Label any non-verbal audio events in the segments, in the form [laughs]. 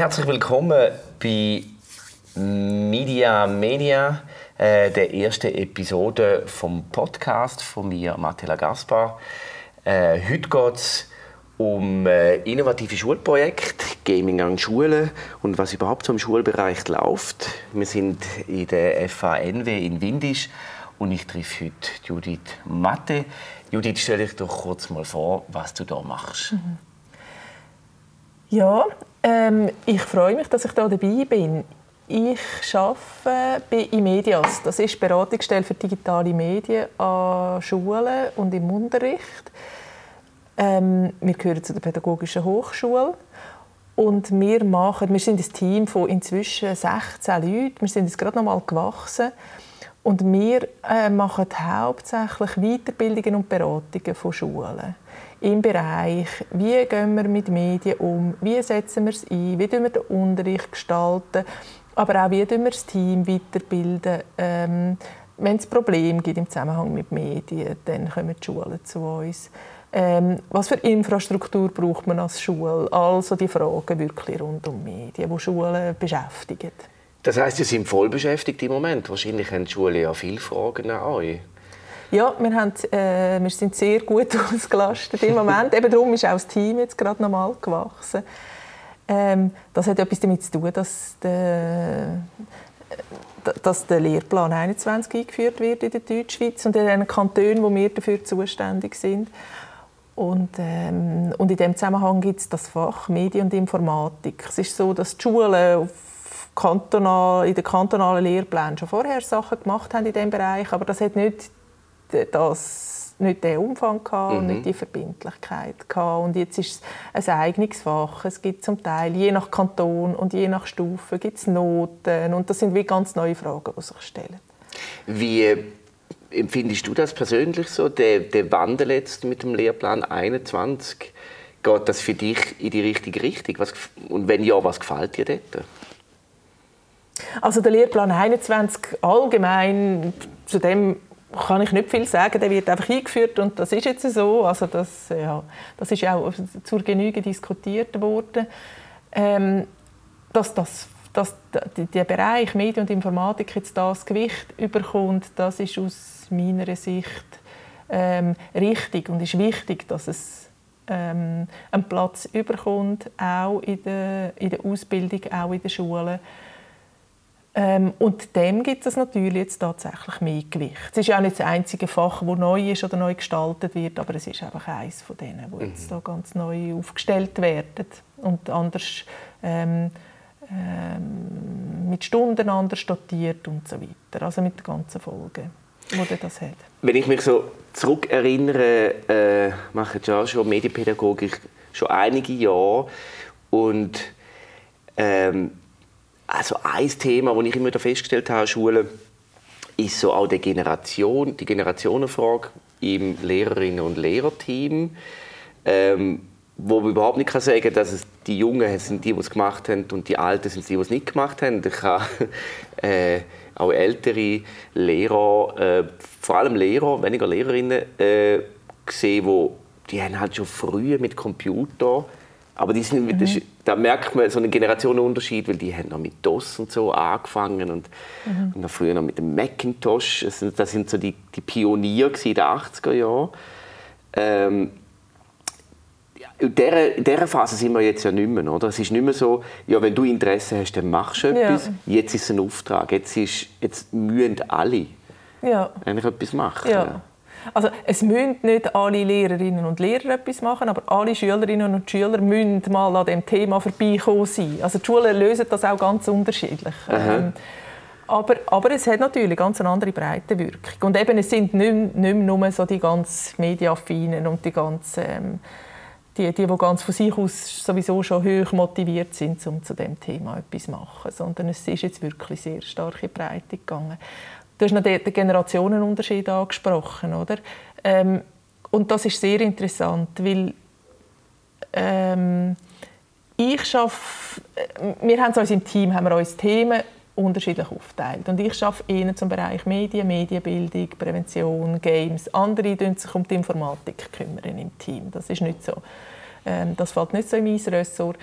herzlich willkommen bei Media Media, äh, der ersten Episode vom Podcast von mir, Mattela Gaspar. Äh, heute geht es um äh, innovative Schulprojekte, Gaming an Schulen und was überhaupt so im Schulbereich läuft. Wir sind in der FANW in Windisch und ich treffe heute Judith Matte. Judith, stell dich doch kurz mal vor, was du da machst. Mhm. Ja, ähm, ich freue mich, dass ich da dabei bin. Ich arbeite bei Imedias. Das ist die Beratungsstelle für digitale Medien an Schulen und im Unterricht. Ähm, wir gehören zu der Pädagogischen Hochschule. Und wir, machen, wir sind ein Team von inzwischen 16 Leuten. Wir sind jetzt gerade noch mal gewachsen. Und wir äh, machen hauptsächlich Weiterbildungen und Beratungen von Schulen im Bereich, wie gehen wir mit Medien um, wie setzen wir es ein, wie wir den Unterricht gestalten, aber auch wie wir das Team weiterbilden. Ähm, wenn es Probleme gibt im Zusammenhang mit Medien, dann kommen die Schulen zu uns. Ähm, was für Infrastruktur braucht man als Schule? Also die Fragen wirklich rund um Medien, die Schulen beschäftigen. Das heißt, Sie sind voll beschäftigt im Moment. Wahrscheinlich haben die Schulen ja viele Fragen an euch. Ja, wir, haben, äh, wir sind sehr gut [laughs] ausgelastet im Moment. Eben darum ist auch das Team jetzt gerade normal gewachsen. Ähm, das hat etwas damit zu tun, dass der, dass der Lehrplan 21 eingeführt wird in der Deutschschweiz und in den Kantonen, wo wir dafür zuständig sind. Und, ähm, und in diesem Zusammenhang gibt es das Fach Medien und Informatik. Es ist so, dass die Schulen kantonal, in den kantonalen Lehrplänen schon vorher Sachen gemacht haben in diesem Bereich, aber das hat nicht das nicht den Umfang gehabt und nicht mhm. die Verbindlichkeit gehabt. Und jetzt ist es ein Eignungsfach. Es gibt zum Teil, je nach Kanton und je nach Stufe, gibt es Noten. Und das sind wie ganz neue Fragen, die sich stellen. Wie empfindest du das persönlich so, der, der Wandel jetzt mit dem Lehrplan 21? Geht das für dich in die richtige Richtung? Was, und wenn ja, was gefällt dir dort? Also der Lehrplan 21 allgemein, zu dem kann ich nicht viel sagen. Der wird einfach eingeführt und das ist jetzt so. Also das, ja, das ist auch zur Genüge diskutiert worden. Ähm, dass, das, dass der Bereich Medien und Informatik jetzt das Gewicht überkommt, das ist aus meiner Sicht ähm, richtig und ist wichtig, dass es ähm, einen Platz überkommt, auch in der, in der Ausbildung, auch in den Schulen. Ähm, und dem gibt es natürlich jetzt tatsächlich mehr Gewicht. Es ist ja auch nicht das einzige Fach, das neu ist oder neu gestaltet wird, aber es ist einfach eines von denen, die jetzt mhm. da ganz neu aufgestellt werden und anders ähm, ähm, mit Stunden anders dotiert und so weiter. Also mit den ganzen Folgen, die das hat. Wenn ich mich so zurückerinnere, äh, mache ich ja schon Medienpädagogik schon einige Jahre und ähm, also ein Thema, das ich immer wieder festgestellt habe an Schulen, ist so auch die Generation, die Generationenfrage im Lehrerinnen- und Lehrerteam. Ähm, wo man überhaupt nicht sagen kann, dass es die Jungen sind die, es gemacht haben und die Alten sind die, die es nicht gemacht haben. Ich habe [laughs] äh, auch ältere Lehrer, äh, vor allem Lehrer, weniger Lehrerinnen, äh, gesehen, wo die haben halt schon früh mit Computer aber die sind, mhm. da merkt man so einen Generationenunterschied, weil die haben noch mit DOS und so angefangen und, mhm. und früher noch mit dem Macintosh. Das sind, das sind so die, die Pioniere in den 80er Jahren. Ähm, in dieser, in dieser Phase sind wir jetzt ja nicht mehr. Oder? Es ist nicht mehr so, ja, wenn du Interesse hast, dann machst du etwas. Ja. Jetzt ist es ein Auftrag. Jetzt, ist, jetzt müssen alle ja. eigentlich etwas machen. Ja. Also es müssen nicht alle Lehrerinnen und Lehrer etwas machen, aber alle Schülerinnen und Schüler müssen mal an dem Thema vorbeikommen sein. Also die Schulen lösen das auch ganz unterschiedlich. Ähm, aber, aber es hat natürlich ganz eine andere breite Wirkung. Und eben, es sind nicht, nicht mehr nur so die ganz Mediaffinen und die ganz... Ähm, die, die, die ganz von sich aus sowieso schon hoch motiviert sind, um zu dem Thema etwas zu machen. Sondern es ist jetzt wirklich sehr stark in Breite gegangen. Du hast noch den, Generationenunterschied angesprochen, oder? Ähm, und das ist sehr interessant, weil ähm, ich schaffe, wir haben uns im Team haben wir uns Themen unterschiedlich aufteilt. Und ich arbeite eher zum Bereich Medien, Medienbildung, Prävention, Games. Andere kümmern sich um die Informatik kümmern im Team. Das ist nicht so. Ähm, das fällt nicht so in mein Ressort.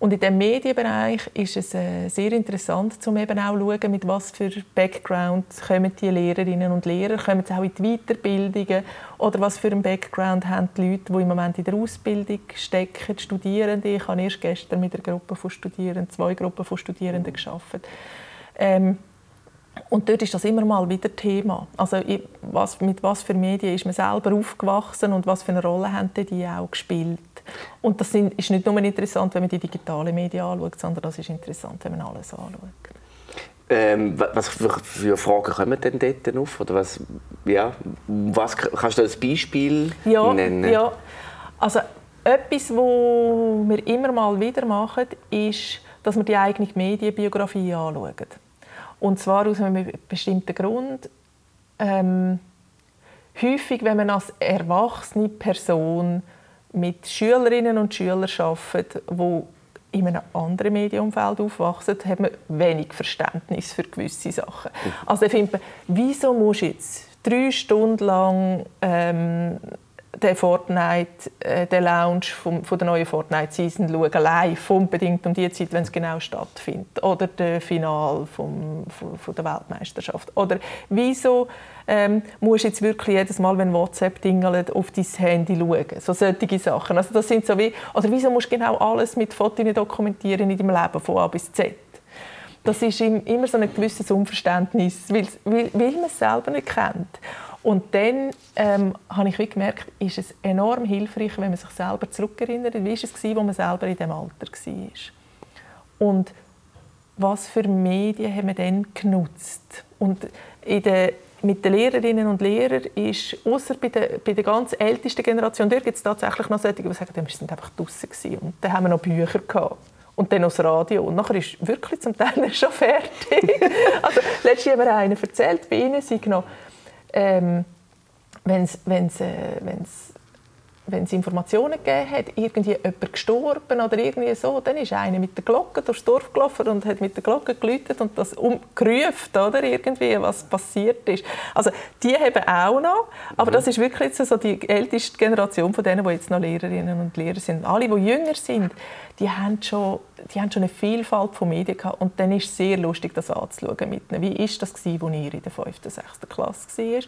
Und in diesem Medienbereich ist es äh, sehr interessant, um eben auch zu schauen, mit was für Background kommen die Lehrerinnen und Lehrer, kommen sie auch in die Weiterbildungen oder was für einen Background haben die Leute, die im Moment in der Ausbildung stecken, die Studierende. Ich habe erst gestern mit einer Gruppe von Studierenden, zwei Gruppen von Studierenden gearbeitet. Ähm, und dort ist das immer mal wieder Thema. Also was, mit was für Medien ist man selber aufgewachsen und was für eine Rolle haben die auch gespielt? Und das sind, ist nicht nur interessant, wenn man die digitalen Medien anschaut, sondern das ist interessant, wenn man alles anschaut. Ähm, was für, Fragen kommen denn dort auf? Oder was, ja, was, kannst du ein Beispiel ja, nennen? Ja, also etwas, was wir immer mal wieder machen, ist, dass wir die eigene Medienbiografie anschauen. Und zwar aus einem bestimmten Grund. Ähm, häufig, wenn man als erwachsene Person mit Schülerinnen und Schülern arbeitet, die in einem anderen Medienumfeld aufwachsen, hat man wenig Verständnis für gewisse Sachen. Also ich finde, wieso muss jetzt drei Stunden lang ähm, den Fortnite, äh, den Launch vom, von der neuen Fortnite-Season schauen, live, unbedingt um die Zeit, wenn es genau stattfindet. Oder das Final vom, von, von, der Weltmeisterschaft. Oder wieso ähm, musst du jetzt wirklich jedes Mal, wenn WhatsApp dingelt, auf dein Handy schauen? So solche Sachen. Also das sind so wie, oder wieso musst du genau alles mit Fotos dokumentieren in deinem Leben, von A bis Z? Das ist immer so ein gewisses Unverständnis, weil, weil, weil man es selber nicht kennt. Und dann ähm, habe ich gemerkt, ist es enorm hilfreich, wenn man sich selber zurückerinnert, wie war es, als man selber in diesem Alter war. Und was für Medien haben wir dann genutzt? Und in der, mit den Lehrerinnen und Lehrern ist, außer bei der, bei der ganz ältesten Generation, dort gibt es tatsächlich noch solche, die sagen, wir sind einfach draußen. Und dann haben wir noch Bücher gehabt. Und dann noch das Radio. Und nachher ist wirklich zum Teil [laughs] schon fertig. also, letztens haben wir einen erzählt, bei ihnen sind noch ähm, wenn es es Informationen gegeben hat, irgendwie jemand gestorben oder irgendwie so, dann ist einer mit der Glocke durchs Dorf gelaufen und hat mit der Glocke geläutet und das umgerufen, oder irgendwie, was passiert ist. Also die haben auch noch, aber mhm. das ist wirklich so die älteste Generation von denen, die jetzt noch Lehrerinnen und Lehrer sind. Alle, die jünger sind, die haben schon, die haben schon eine Vielfalt von Medien gehabt und dann ist es sehr lustig, das anzuschauen mit ihnen. Wie war das, als ihr in der 5. und 6. Klasse war?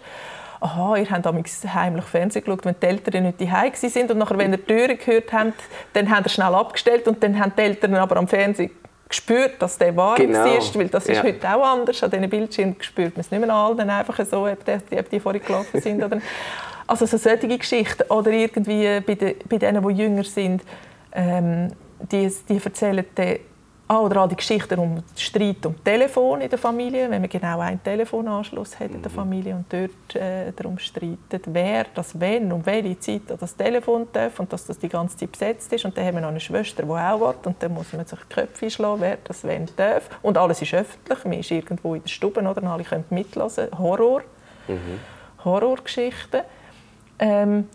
aha, ihr habt heimlich Fernsehen geschaut, wenn die Eltern nicht daheim sind und nachher, wenn ihr die Türen gehört habt, dann habt ihr schnell abgestellt und dann haben die Eltern aber am Fernsehen gespürt, dass der warm genau. ist, weil das ist ja. heute auch anders. An diesen Bildschirmen spürt man es nicht mehr dann einfach so, ob die, ob die vorher gelaufen sind oder Also so solche Geschichten. Oder irgendwie bei, den, bei denen, die jünger sind, ähm, die, die erzählen dann Ah, oder all die Geschichten um Streit um Telefon in der Familie, wenn man genau einen Telefonanschluss hat in der mhm. Familie und dort äh, darum streitet, wer das wenn und welche Zeit das Telefon darf und dass das die ganze Zeit besetzt ist. Und dann haben wir noch eine Schwester, die auch will und dann muss man sich die Köpfe schlagen, wer das wenn darf. Und alles ist öffentlich, man ist irgendwo in der Stube oder alle können mitlassen. Horror, mhm. Horrorgeschichten. Ähm,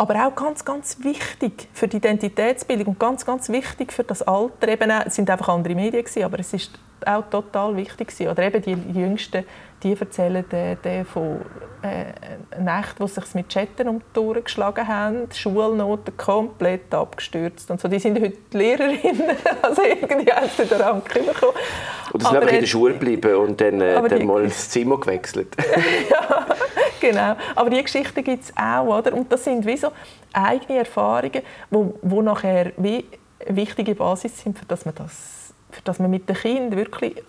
aber auch ganz, ganz wichtig für die Identitätsbildung und ganz, ganz wichtig für das Alter. Eben es sind einfach andere Medien aber es ist auch total wichtig gewesen. Oder eben die Jüngsten, die erzählen die, die von äh, Nächten, wo sich mit Chatten um die Ohren geschlagen haben, die Schulnoten komplett abgestürzt und so. Die sind heute Lehrerinnen, [laughs] also irgendwie haben sie den Rang bekommen. Oder sind einfach in der Schule geblieben und dann, äh, dann mal ins Zimmer gewechselt. [laughs] ja, genau. Aber diese Geschichten gibt es auch, oder? Und das sind wie so eigene Erfahrungen, wo, wo nachher wie wichtige Basis sind, für dass man, das, für dass man mit den Kindern wirklich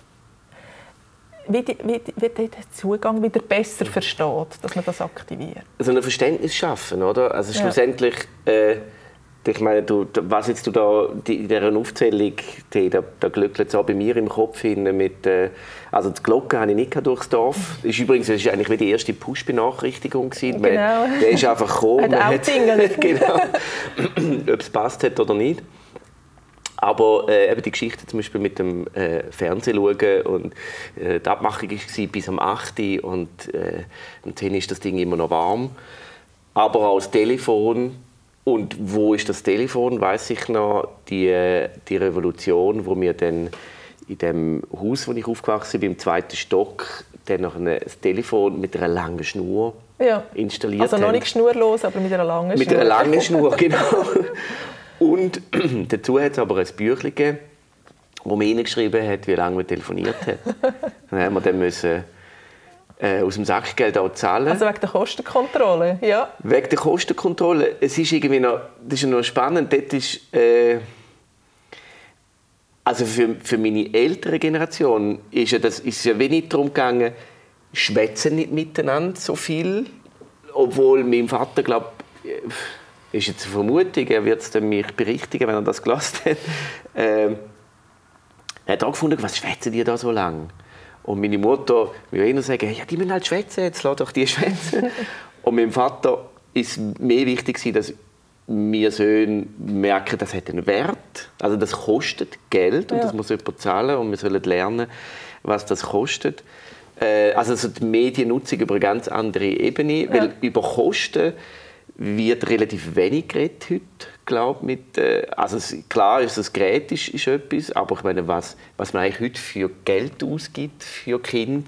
wie, die, wie, wie den Zugang wieder besser versteht, dass man das aktiviert. Also ein Verständnis schaffen, oder? Also schlussendlich... Ja. Äh, ich meine, du, was jetzt du da in dieser Aufzählung, die, da, da glückelt auch bei mir im Kopf hin mit, äh, also die Glocke habe ich nicht durchs Dorf. Das ist übrigens das ist eigentlich wie die erste Push-Benachrichtigung gewesen. Genau. der ist einfach [laughs] gekommen. Hat hat, [laughs] genau, [clears throat] ob es passt hat oder nicht. Aber äh, eben die Geschichte zum Beispiel mit dem äh, Fernsehen schauen und äh, die Abmachung war bis am 8. Uhr und äh, um 10 Uhr ist das Ding immer noch warm. Aber auch das Telefon und wo ist das Telefon, weiß ich noch, die, die Revolution, wo wir dann in dem Haus, wo ich aufgewachsen bin, im zweiten Stock, dann noch ein Telefon mit einer langen Schnur ja. installiert Also noch nicht schnurlos, aber mit einer langen Schnur. Mit einer langen Schnur, [laughs] genau. Und [clears throat] dazu hat es aber ein Büchlein gegeben, wo mir hineingeschrieben hat, wie lange man telefoniert hat. [laughs] dann haben wir dann müssen, äh, aus dem Sackgeld auch zahlen. Also wegen der Kostenkontrolle, ja. Wegen der Kostenkontrolle. Es ist irgendwie noch, das ist noch spannend. Dort ist, äh, also für, für meine ältere Generation ist, ja das, ist es ja wenig darum gegangen, schwätzen nicht miteinander so viel. Obwohl mein Vater, glaube ist jetzt eine Vermutung, er wird es mich berichtigen, wenn er das gelassen hat. Ähm, er hat auch gefunden, was schwätzen die da so lang? Und meine Mutter will immer sagen, ja, die müssen halt schwätzen, jetzt lass doch die schwätzen. [laughs] Und meinem Vater ist mehr wichtig, dass wir Söhne merken, das hat einen Wert. Also das kostet Geld und ja. das muss jemand zahlen und wir sollen lernen, was das kostet. Äh, also die Mediennutzung über eine ganz andere Ebene, ja. weil über Kosten wird relativ wenig geredet heute, glaube mit äh, also klar ist das Gerät ist, ist etwas, aber ich meine, was, was man eigentlich heute für Geld ausgibt für Kind,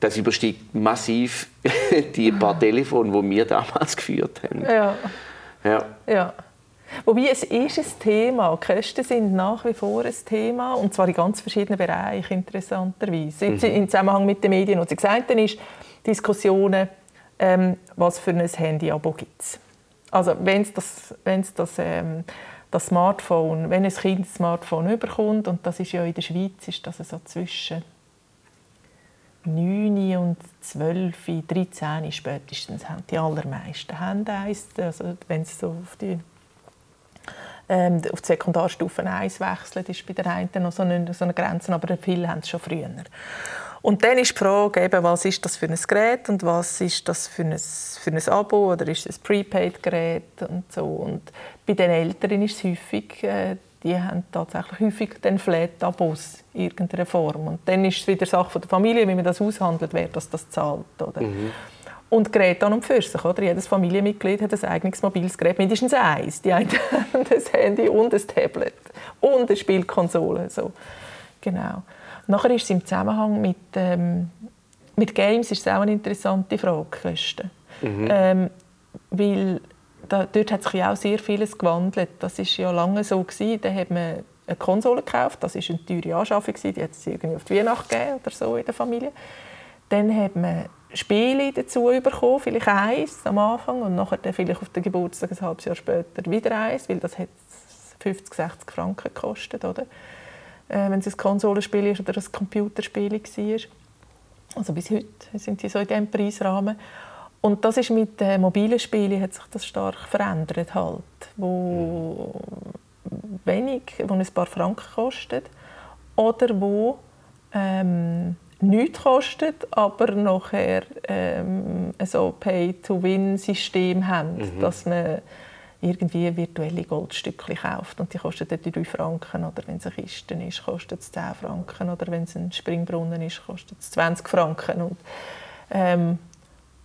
das übersteigt massiv [laughs] die paar Telefone, die wir damals geführt haben. Ja. Ja. ja. Wobei es ist ein Thema. Kosten sind nach wie vor ein Thema und zwar in ganz verschiedenen Bereichen interessanterweise. Jetzt mhm. im Zusammenhang mit den Medien. Was Sie gesagt haben, ist Diskussionen ähm, was für ein Handy-Abo gibt es. Also wenn es das, wenn's das, ähm, das Smartphone, wenn ein Kind ein Smartphone überkommt, und das ist ja in der Schweiz, ist das so zwischen 9 und 12, 13 spätestens haben die allermeisten haben also wenn es so auf die ähm, auf die Sekundarstufe 1 wechselt, ist bei der einen noch so eine, so eine Grenze, aber viele haben es schon früher. Und dann ist die Frage, eben, was ist das für ein Gerät und was ist das für ein, für ein Abo oder ist es ein Prepaid-Gerät und so. Und bei den Älteren ist es häufig, äh, die haben tatsächlich häufig den Flat-Abos in irgendeiner Form. Und dann ist es wieder Sache der Familie, wie man das aushandelt, wer das, das zahlt. Oder? Mhm. Und Geräte an und für sich. Oder? Jedes Familienmitglied hat ein eigenes mobiles Gerät, mindestens eins. Die einen [laughs] haben ein Handy und ein Tablet und eine Spielkonsole. So. Genau. Nachher ist es im Zusammenhang mit, ähm, mit Games ist es auch eine interessante Frage, Kosten. Mhm. Ähm, weil da, dort hat sich ja auch sehr vieles gewandelt. Das ist ja lange so gewesen. Da hat man eine Konsole gekauft. Das ist eine teure Anschaffung Die hat es irgendwie auf die Weihnacht gegeben oder so in der Familie. Dann hat man Spiele dazu bekommen, vielleicht eins am Anfang und nachher dann vielleicht auf den Geburtstag ein halbes Jahr später wieder eins, weil das hat 50, 60 Franken gekostet, oder? Äh, wenn es ein Konsolenspiel ist oder ein Computerspiel war. Also bis heute sind sie so in diesem Preisrahmen. Und das ist mit den mobilen Spielen hat sich das stark verändert halt, wo wenig, wo ein paar Franken kostet oder wo ähm, nichts kostet, aber nachher ähm, so Pay-to-Win-System haben, mhm. dass man irgendwie virtuelle Goldstücke kauft und die kosten dann 3 Franken oder wenn es eine Kiste ist, kostet es 10 Franken oder wenn es ein Springbrunnen ist, kostet es 20 Franken und, ähm,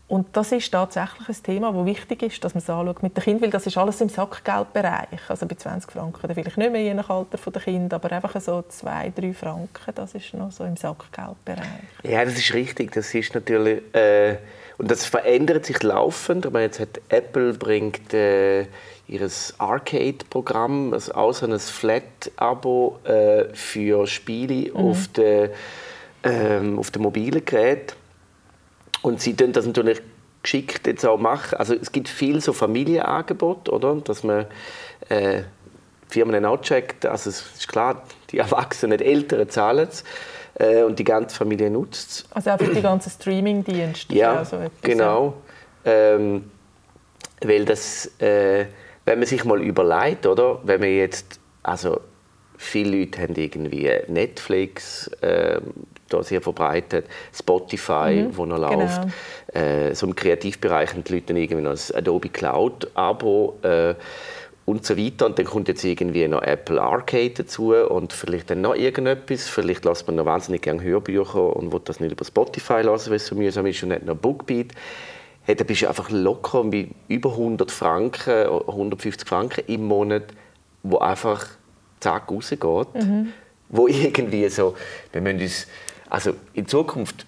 und das ist tatsächlich ein Thema, das wichtig ist, dass man es anschaut mit den Kindern, weil das ist alles im Sackgeldbereich. Also bei 20 Franken dann vielleicht nicht mehr je nach Alter der Kinder, aber einfach so 2, 3 Franken, das ist noch so im Sackgeldbereich. Ja, das ist richtig. Das ist natürlich... Äh und das verändert sich laufend. Aber jetzt hat Apple bringt äh, ihr Arcade-Programm, also so ein Flat-Abo äh, für Spiele mhm. auf den ähm, auf dem mobilen Gerät. Und sie tun das natürlich geschickt jetzt auch machen. Also es gibt viel so Familienangebote, oder? Dass man äh, Firmen auch checkt. Also es ist klar, die [laughs] Erwachsenen, die Eltern zahlen es äh, und die ganze Familie nutzt es. Also auch für die ganzen Streaming-Dienste? Ja, also genau. Ähm, weil das, äh, wenn man sich mal überlegt, oder, wenn man jetzt, also viele Leute haben irgendwie Netflix, äh, da sehr verbreitet, Spotify, mhm, wo noch genau. läuft. Äh, so im Kreativbereich haben die Leute dann irgendwie noch das Adobe Cloud Abo. Äh, und so weiter. Und dann kommt jetzt irgendwie noch Apple Arcade dazu und vielleicht dann noch irgendetwas. Vielleicht lässt man noch wahnsinnig gerne Hörbücher und will das nicht über Spotify lassen, weil es so mühsam ist und nicht noch Bookbeat. Hey, da bist du einfach locker mit über 100 Franken, 150 Franken im Monat, wo einfach zack rausgeht. Mhm. Wo irgendwie so, wir müssen uns, also in Zukunft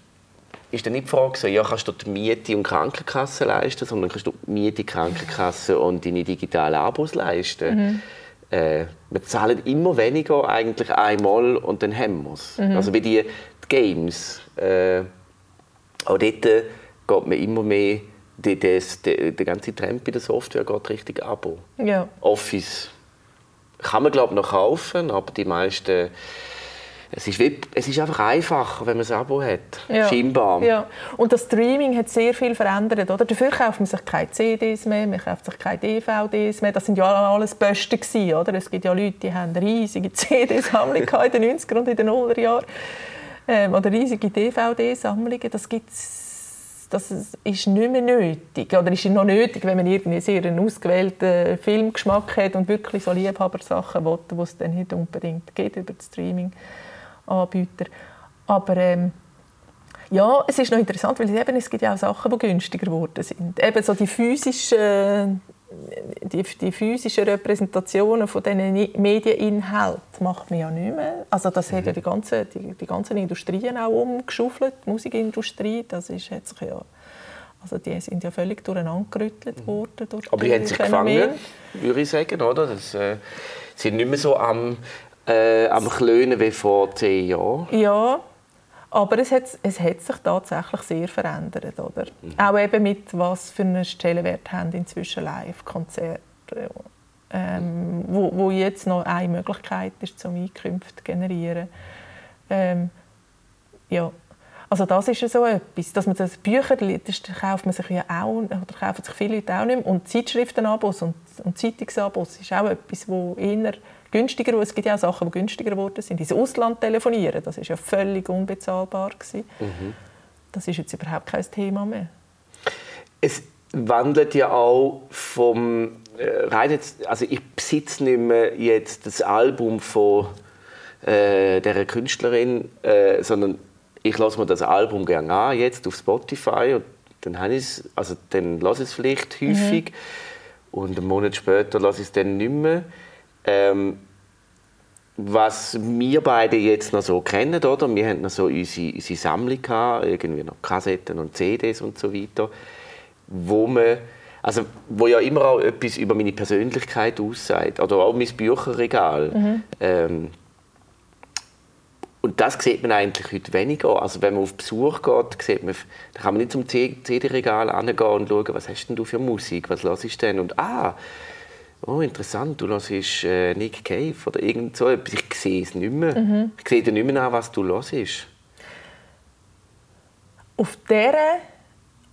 ist dann nicht die Frage, so, ja, kannst du die Miete und Krankenkasse leisten, sondern kannst du die Miete, Krankenkasse und deine digitalen Abos leisten. Mhm. äh, wir zahlen immer weniger eigentlich einmal und dann haben wir es. Mhm. Also wie die, die Games. Äh, auch dort geht man immer mehr, die, das, die, der ganze Trend bei der Software geht richtig Abo. Ja. Office kann man glaube noch kaufen, aber die meisten es ist, wie, es ist einfach einfacher, wenn man ein Abo hat. Ja. Scheinbar. Ja. Und das Streaming hat sehr viel verändert. Oder? Dafür kauft man sich keine CDs mehr, man kauft sich keine DVDs mehr. Das sind ja alles Böste gewesen, oder? Es gibt ja Leute, die haben riesige [laughs] CD-Sammlung in den 90er und in den 0er Jahren. Ähm, oder riesige DVD-Sammlungen. Das gibt's das ist nicht mehr nötig. Oder ist noch nötig, wenn man irgendwie sehr einen ausgewählten Filmgeschmack hat und wirklich so Liebhabersachen will, die es dann nicht unbedingt geht über das Streaming. Anbieter. Aber ähm, ja, es ist noch interessant, weil eben, es gibt ja auch Sachen, die günstiger geworden sind. Eben so die physischen, die, die physischen Repräsentationen von diesen Medieninhalten macht man ja nicht mehr. Also das mhm. hat ja mhm. die ganzen, die, die ganzen Industrien auch umgeschaufelt, die Musikindustrie, das ist, hat sich ja also die sind ja völlig durcheinander gerüttelt mhm. worden. Durch Aber die haben sich gefangen, würde ich sagen, oder? Das äh, sind nicht mehr so am äh, am Klönen wie vor zehn Jahren. Ja, aber es hat, es hat sich tatsächlich sehr verändert. Oder? Mhm. Auch eben mit was für einen Stellenwert haben inzwischen Live-Konzerte. Ähm, wo, wo jetzt noch eine Möglichkeit ist, zum Einkünfte zu generieren. Ähm, ja. Also das ist ja so etwas, dass man das Bücher, das kauft man sich ja auch, oder kaufen sich viele Leute auch nicht mehr. Und Zeitschriftenabos und, und Zeitungsabos ist auch etwas, wo eher günstiger, es gibt ja auch Sachen, die günstiger geworden sind. Ins Ausland telefonieren, das ist ja völlig unbezahlbar Mhm. Das ist jetzt überhaupt kein Thema mehr. Es wandelt ja auch vom äh, rein jetzt, also ich besitze nicht mehr jetzt das Album von äh, der Künstlerin, äh, sondern ich lasse mir das Album gerne an jetzt auf Spotify und dann habe ich also dann lasse ich es vielleicht häufig mhm. und einen Monat später lasse ich es dann nicht mehr. Ähm, was wir beide jetzt noch so kennen, oder? Wir haben noch so unsere, unsere Sammlung gehabt, irgendwie noch Kassetten und CDs und so weiter, wo man, also wo ja immer auch etwas über meine Persönlichkeit aussagt, oder auch mein Bücherregal. Mhm. Ähm, und das sieht man eigentlich heute weniger. Also wenn man auf Besuch geht, sieht man, da kann man nicht zum CD-Regal angehen und schauen, was hast denn du für Musik, was hörst du denn? Und ah, oh interessant, du hörst äh, Nick Cave oder irgend so etwas. Ich sehe es nicht mehr. Mhm. Ich sehe dir nicht mehr an, was du hörst. Auf, der,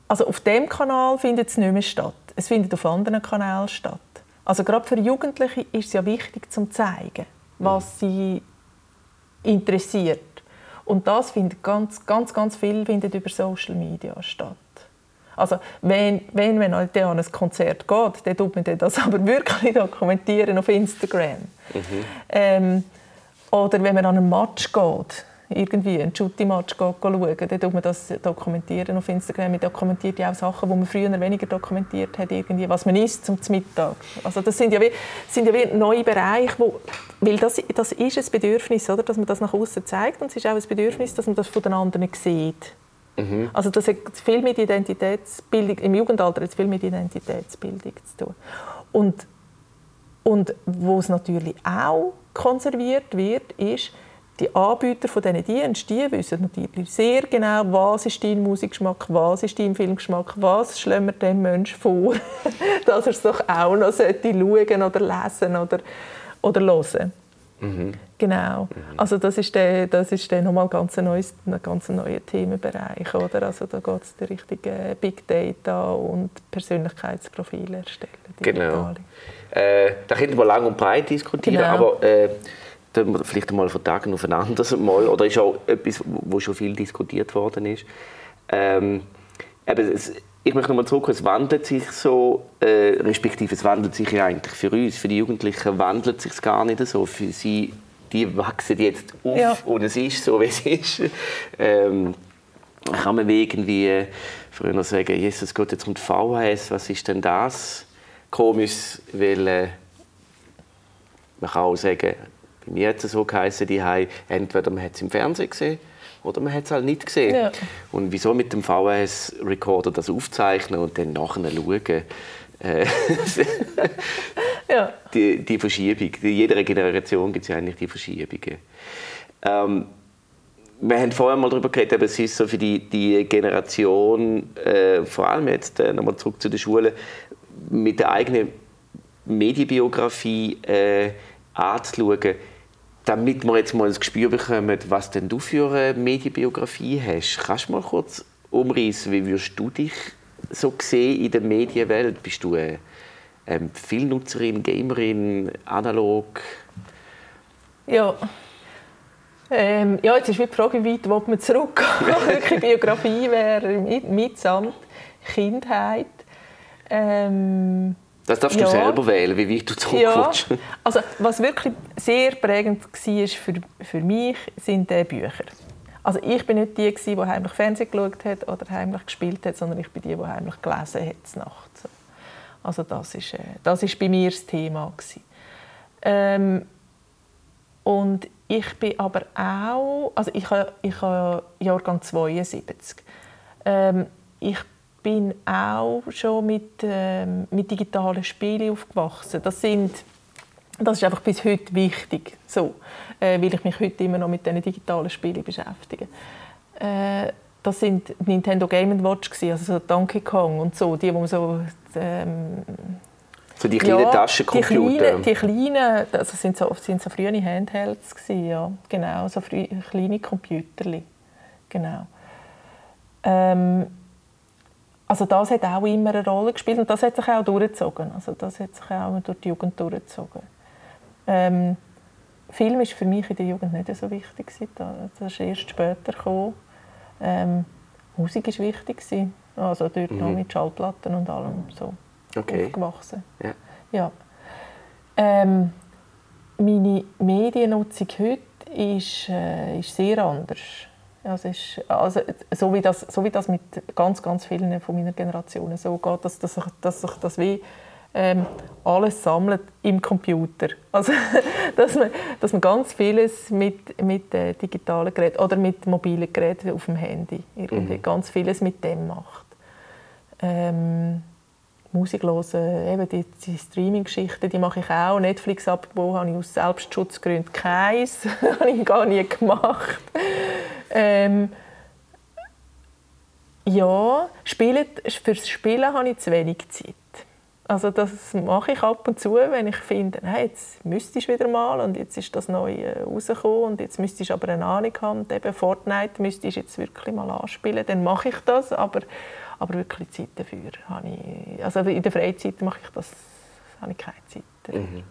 also auf dem Kanal findet es nicht mehr statt. Es findet auf anderen Kanälen statt. Also gerade für Jugendliche ist es ja wichtig, zu zeigen, was mhm. sie interessiert. Und das findet ganz, ganz, ganz viel findet über Social Media statt. Also wenn, wenn man halt an ein Konzert geht, dann tut man das [laughs] aber wirklich dokumentieren auf Instagram. Mhm. Ähm, oder wenn man an einen Match geht, irgendwie einen Shooting-Match schauen, dann tut man das dokumentieren auf Instagram. Man dokumentiert ja auch Sachen, die man früher weniger dokumentiert hat, irgendwie, was man isst zum Mittag. Also das sind ja wie, sind ja wie neue Bereiche, wo, weil das, das ist ein Bedürfnis, oder, dass man das nach außen zeigt und es ist auch ein Bedürfnis, dass man das von den anderen sieht. Mhm. Also das hat viel mit Identitätsbildung, im Jugendalter hat viel mit Identitätsbildung zu tun. Und, und wo es natürlich auch konserviert wird, ist, die Anbieter von diesen Diensten, die wissen natürlich sehr genau, was ist dein Musikgeschmack, was ist dein Filmgeschmack, was schlägt dem Menschen vor, [laughs] dass er es doch auch noch schauen oder lesen oder, oder hören Mhm. Genau. Mhm. Also das ist der, das ist der nochmal ganz ein neues, ein ganz neuer Themenbereich, oder? Also da geht es der richtige Big Data und Persönlichkeitsprofile erstellen. Genau. Äh, da könnten wir lang und breit diskutieren, genau. aber äh, vielleicht mal von Tagen auf ein anderes [laughs] Mal, oder ist auch etwas, wo schon viel diskutiert worden ist. Ähm, eben, es, ich möchte nochmal zurück, es wandelt sich so, äh, respektive es wandelt sich ja eigentlich für uns, für die Jugendlichen wandelt sich gar nicht so. Für sie, die wachsen jetzt auf ja. und es ist so, wie es ist. Ähm, kann man irgendwie früher sagen, Jesus geht jetzt um die VHS, was ist denn das? Komisch, weil äh, man kann auch sagen, bei mir hat es so geheißen, die entweder man hat es im Fernsehen gesehen oder man hat es halt nicht gesehen. Ja. Und wieso mit dem VHS-Recorder das aufzeichnen und dann nachher schauen? Äh, [laughs] Ja. Die, die Verschiebung. In jeder Generation gibt es ja eigentlich die Verschiebungen. Ähm, wir haben vorher mal darüber geredet, aber es ist so für die, die Generation, äh, vor allem jetzt äh, nochmal zurück zu der Schule, mit der eigenen Medienbiografie äh, anzuschauen, damit wir jetzt mal ein Gespür bekommen, was denn du für eine Medienbiografie hast. Kannst du mal kurz umreißen, wie würdest du dich so sehen in der Medienwelt? Bist du eine ähm, Filmnutzerin, Gamerin, analog? Ja. Ähm, ja, jetzt ist die Frage, wie weit man zurückgehen? [laughs] [laughs] Wirklich Biografie wäre mitsamt Kindheit. Ähm, das darfst du ja. selber wählen, wie weit du zurückkommst. Ja. Also, was wirklich sehr prägend war für, für mich, sind die Bücher. Also ich bin nicht die, die heimlich Fernsehen geschaut hat oder heimlich gespielt hat, sondern ich bin die, die heimlich gelesen hat nachts. Also das ist, äh, das ist bei mir das Thema ähm, und ich bin aber auch, also ich habe, ich habe Jahrgang 72. Ähm, ich bin auch schon mit, ähm, mit digitalen Spielen aufgewachsen. Das sind das ist einfach bis heute wichtig, so, äh, weil ich mich heute immer noch mit diesen digitalen Spielen beschäftige. Äh, das sind Nintendo Game Watch also so Donkey Kong und so, die, wo man so ähm, so die kleinen ja, Taschencomputer? Die kleinen, die kleinen also sind so, sind so frühe Handhelds gewesen, ja, genau, so früh, kleine Computer, genau. Ähm, also das hat auch immer eine Rolle gespielt und das hat sich auch durchgezogen. Also das hat sich auch durch die Jugend durchgezogen. Ähm, Film ist für mich in der Jugend nicht so wichtig. Das ist erst später gekommen. Ähm, Musik war wichtig. Also dort mhm. mit Schallplatten und allem so okay. aufgewachsen. Ja. ja. Ähm, meine Mediennutzung heute ist, äh, ist sehr anders. Also, ist, also so, wie das, so wie das mit ganz, ganz vielen von meiner Generation so geht, dass, dass, ich, dass ich das wie ähm, alles sammelt im Computer. [laughs] Also, dass, man, dass man ganz vieles mit, mit äh, digitalen Geräten oder mit mobilen Geräten auf dem Handy irgendwie mhm. ganz vieles mit dem macht. Ähm, Musik hören, eben die, die Streaming-Geschichten, die mache ich auch. Netflix-Abo habe ich aus Selbstschutzgründen keins, [laughs] habe ich gar nie gemacht. Ähm, ja, spielen, fürs Spielen habe ich zu wenig Zeit. Also das mache ich ab und zu, wenn ich finde, hey, jetzt müsstest du wieder mal und jetzt ist das neu äh, rausgekommen und jetzt müsstest du aber eine Ahnung haben und eben Fortnite müsstest du jetzt wirklich mal anspielen, dann mache ich das, aber, aber wirklich Zeit dafür habe ich, also in der Freizeit mache ich das, habe ich keine Zeit Mhm.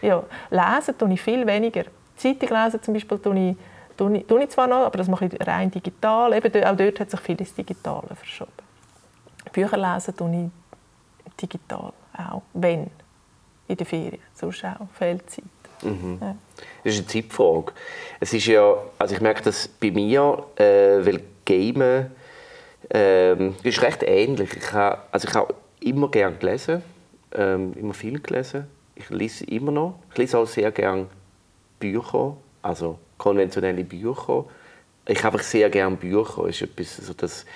Ja, lesen tue ich viel weniger. Zeitung lesen zum Beispiel tue ich, tue ich, tue ich zwar noch, aber das mache ich rein digital, eben auch dort hat sich vieles Digitale verschoben. Bücher lesen tue ich digital auch, wenn in der Ferien, sonst auch Fehlzeit. Mhm. Ja. Das ist eine Zeitfrage. Es ist ja, also ich merke das bei mir, äh, weil Gamen ähm, ist recht ähnlich. Ich habe, also ich habe immer gerne gelesen, ähm, immer viel gelesen. Ich lese immer noch. Ich lese auch sehr gerne Bücher, also konventionelle Bücher. Ich habe sehr gerne Bücher. Es ist etwas, so das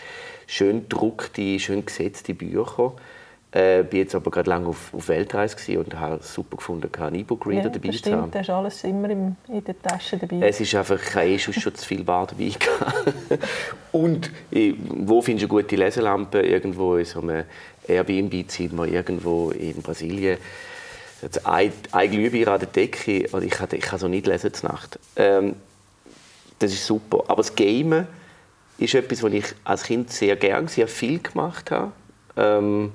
schön gedruckte, schön gesetzte Bücher. Äh, bin jetzt aber gerade lange auf, auf Weltreise und habe es super gefunden, einen E-Book-Reader ja, dabei das stimmt, zu haben. Du hast alles immer in der Tasche dabei. Es ist einfach, ich habe eh schon, schon zu viel Bar dabei [laughs] Und wo findest du eine gute Leselampe? Irgendwo in so einem Airbnb-Zimmer, irgendwo in Brasilien. Jetzt ein, ein Glühbirne an der Decke und ich kann, ich kann so nicht lesen zur Nacht. Ähm, das ist super. Aber das Gamen ist etwas, was ich als Kind sehr gerne, sehr viel gemacht habe. Ähm,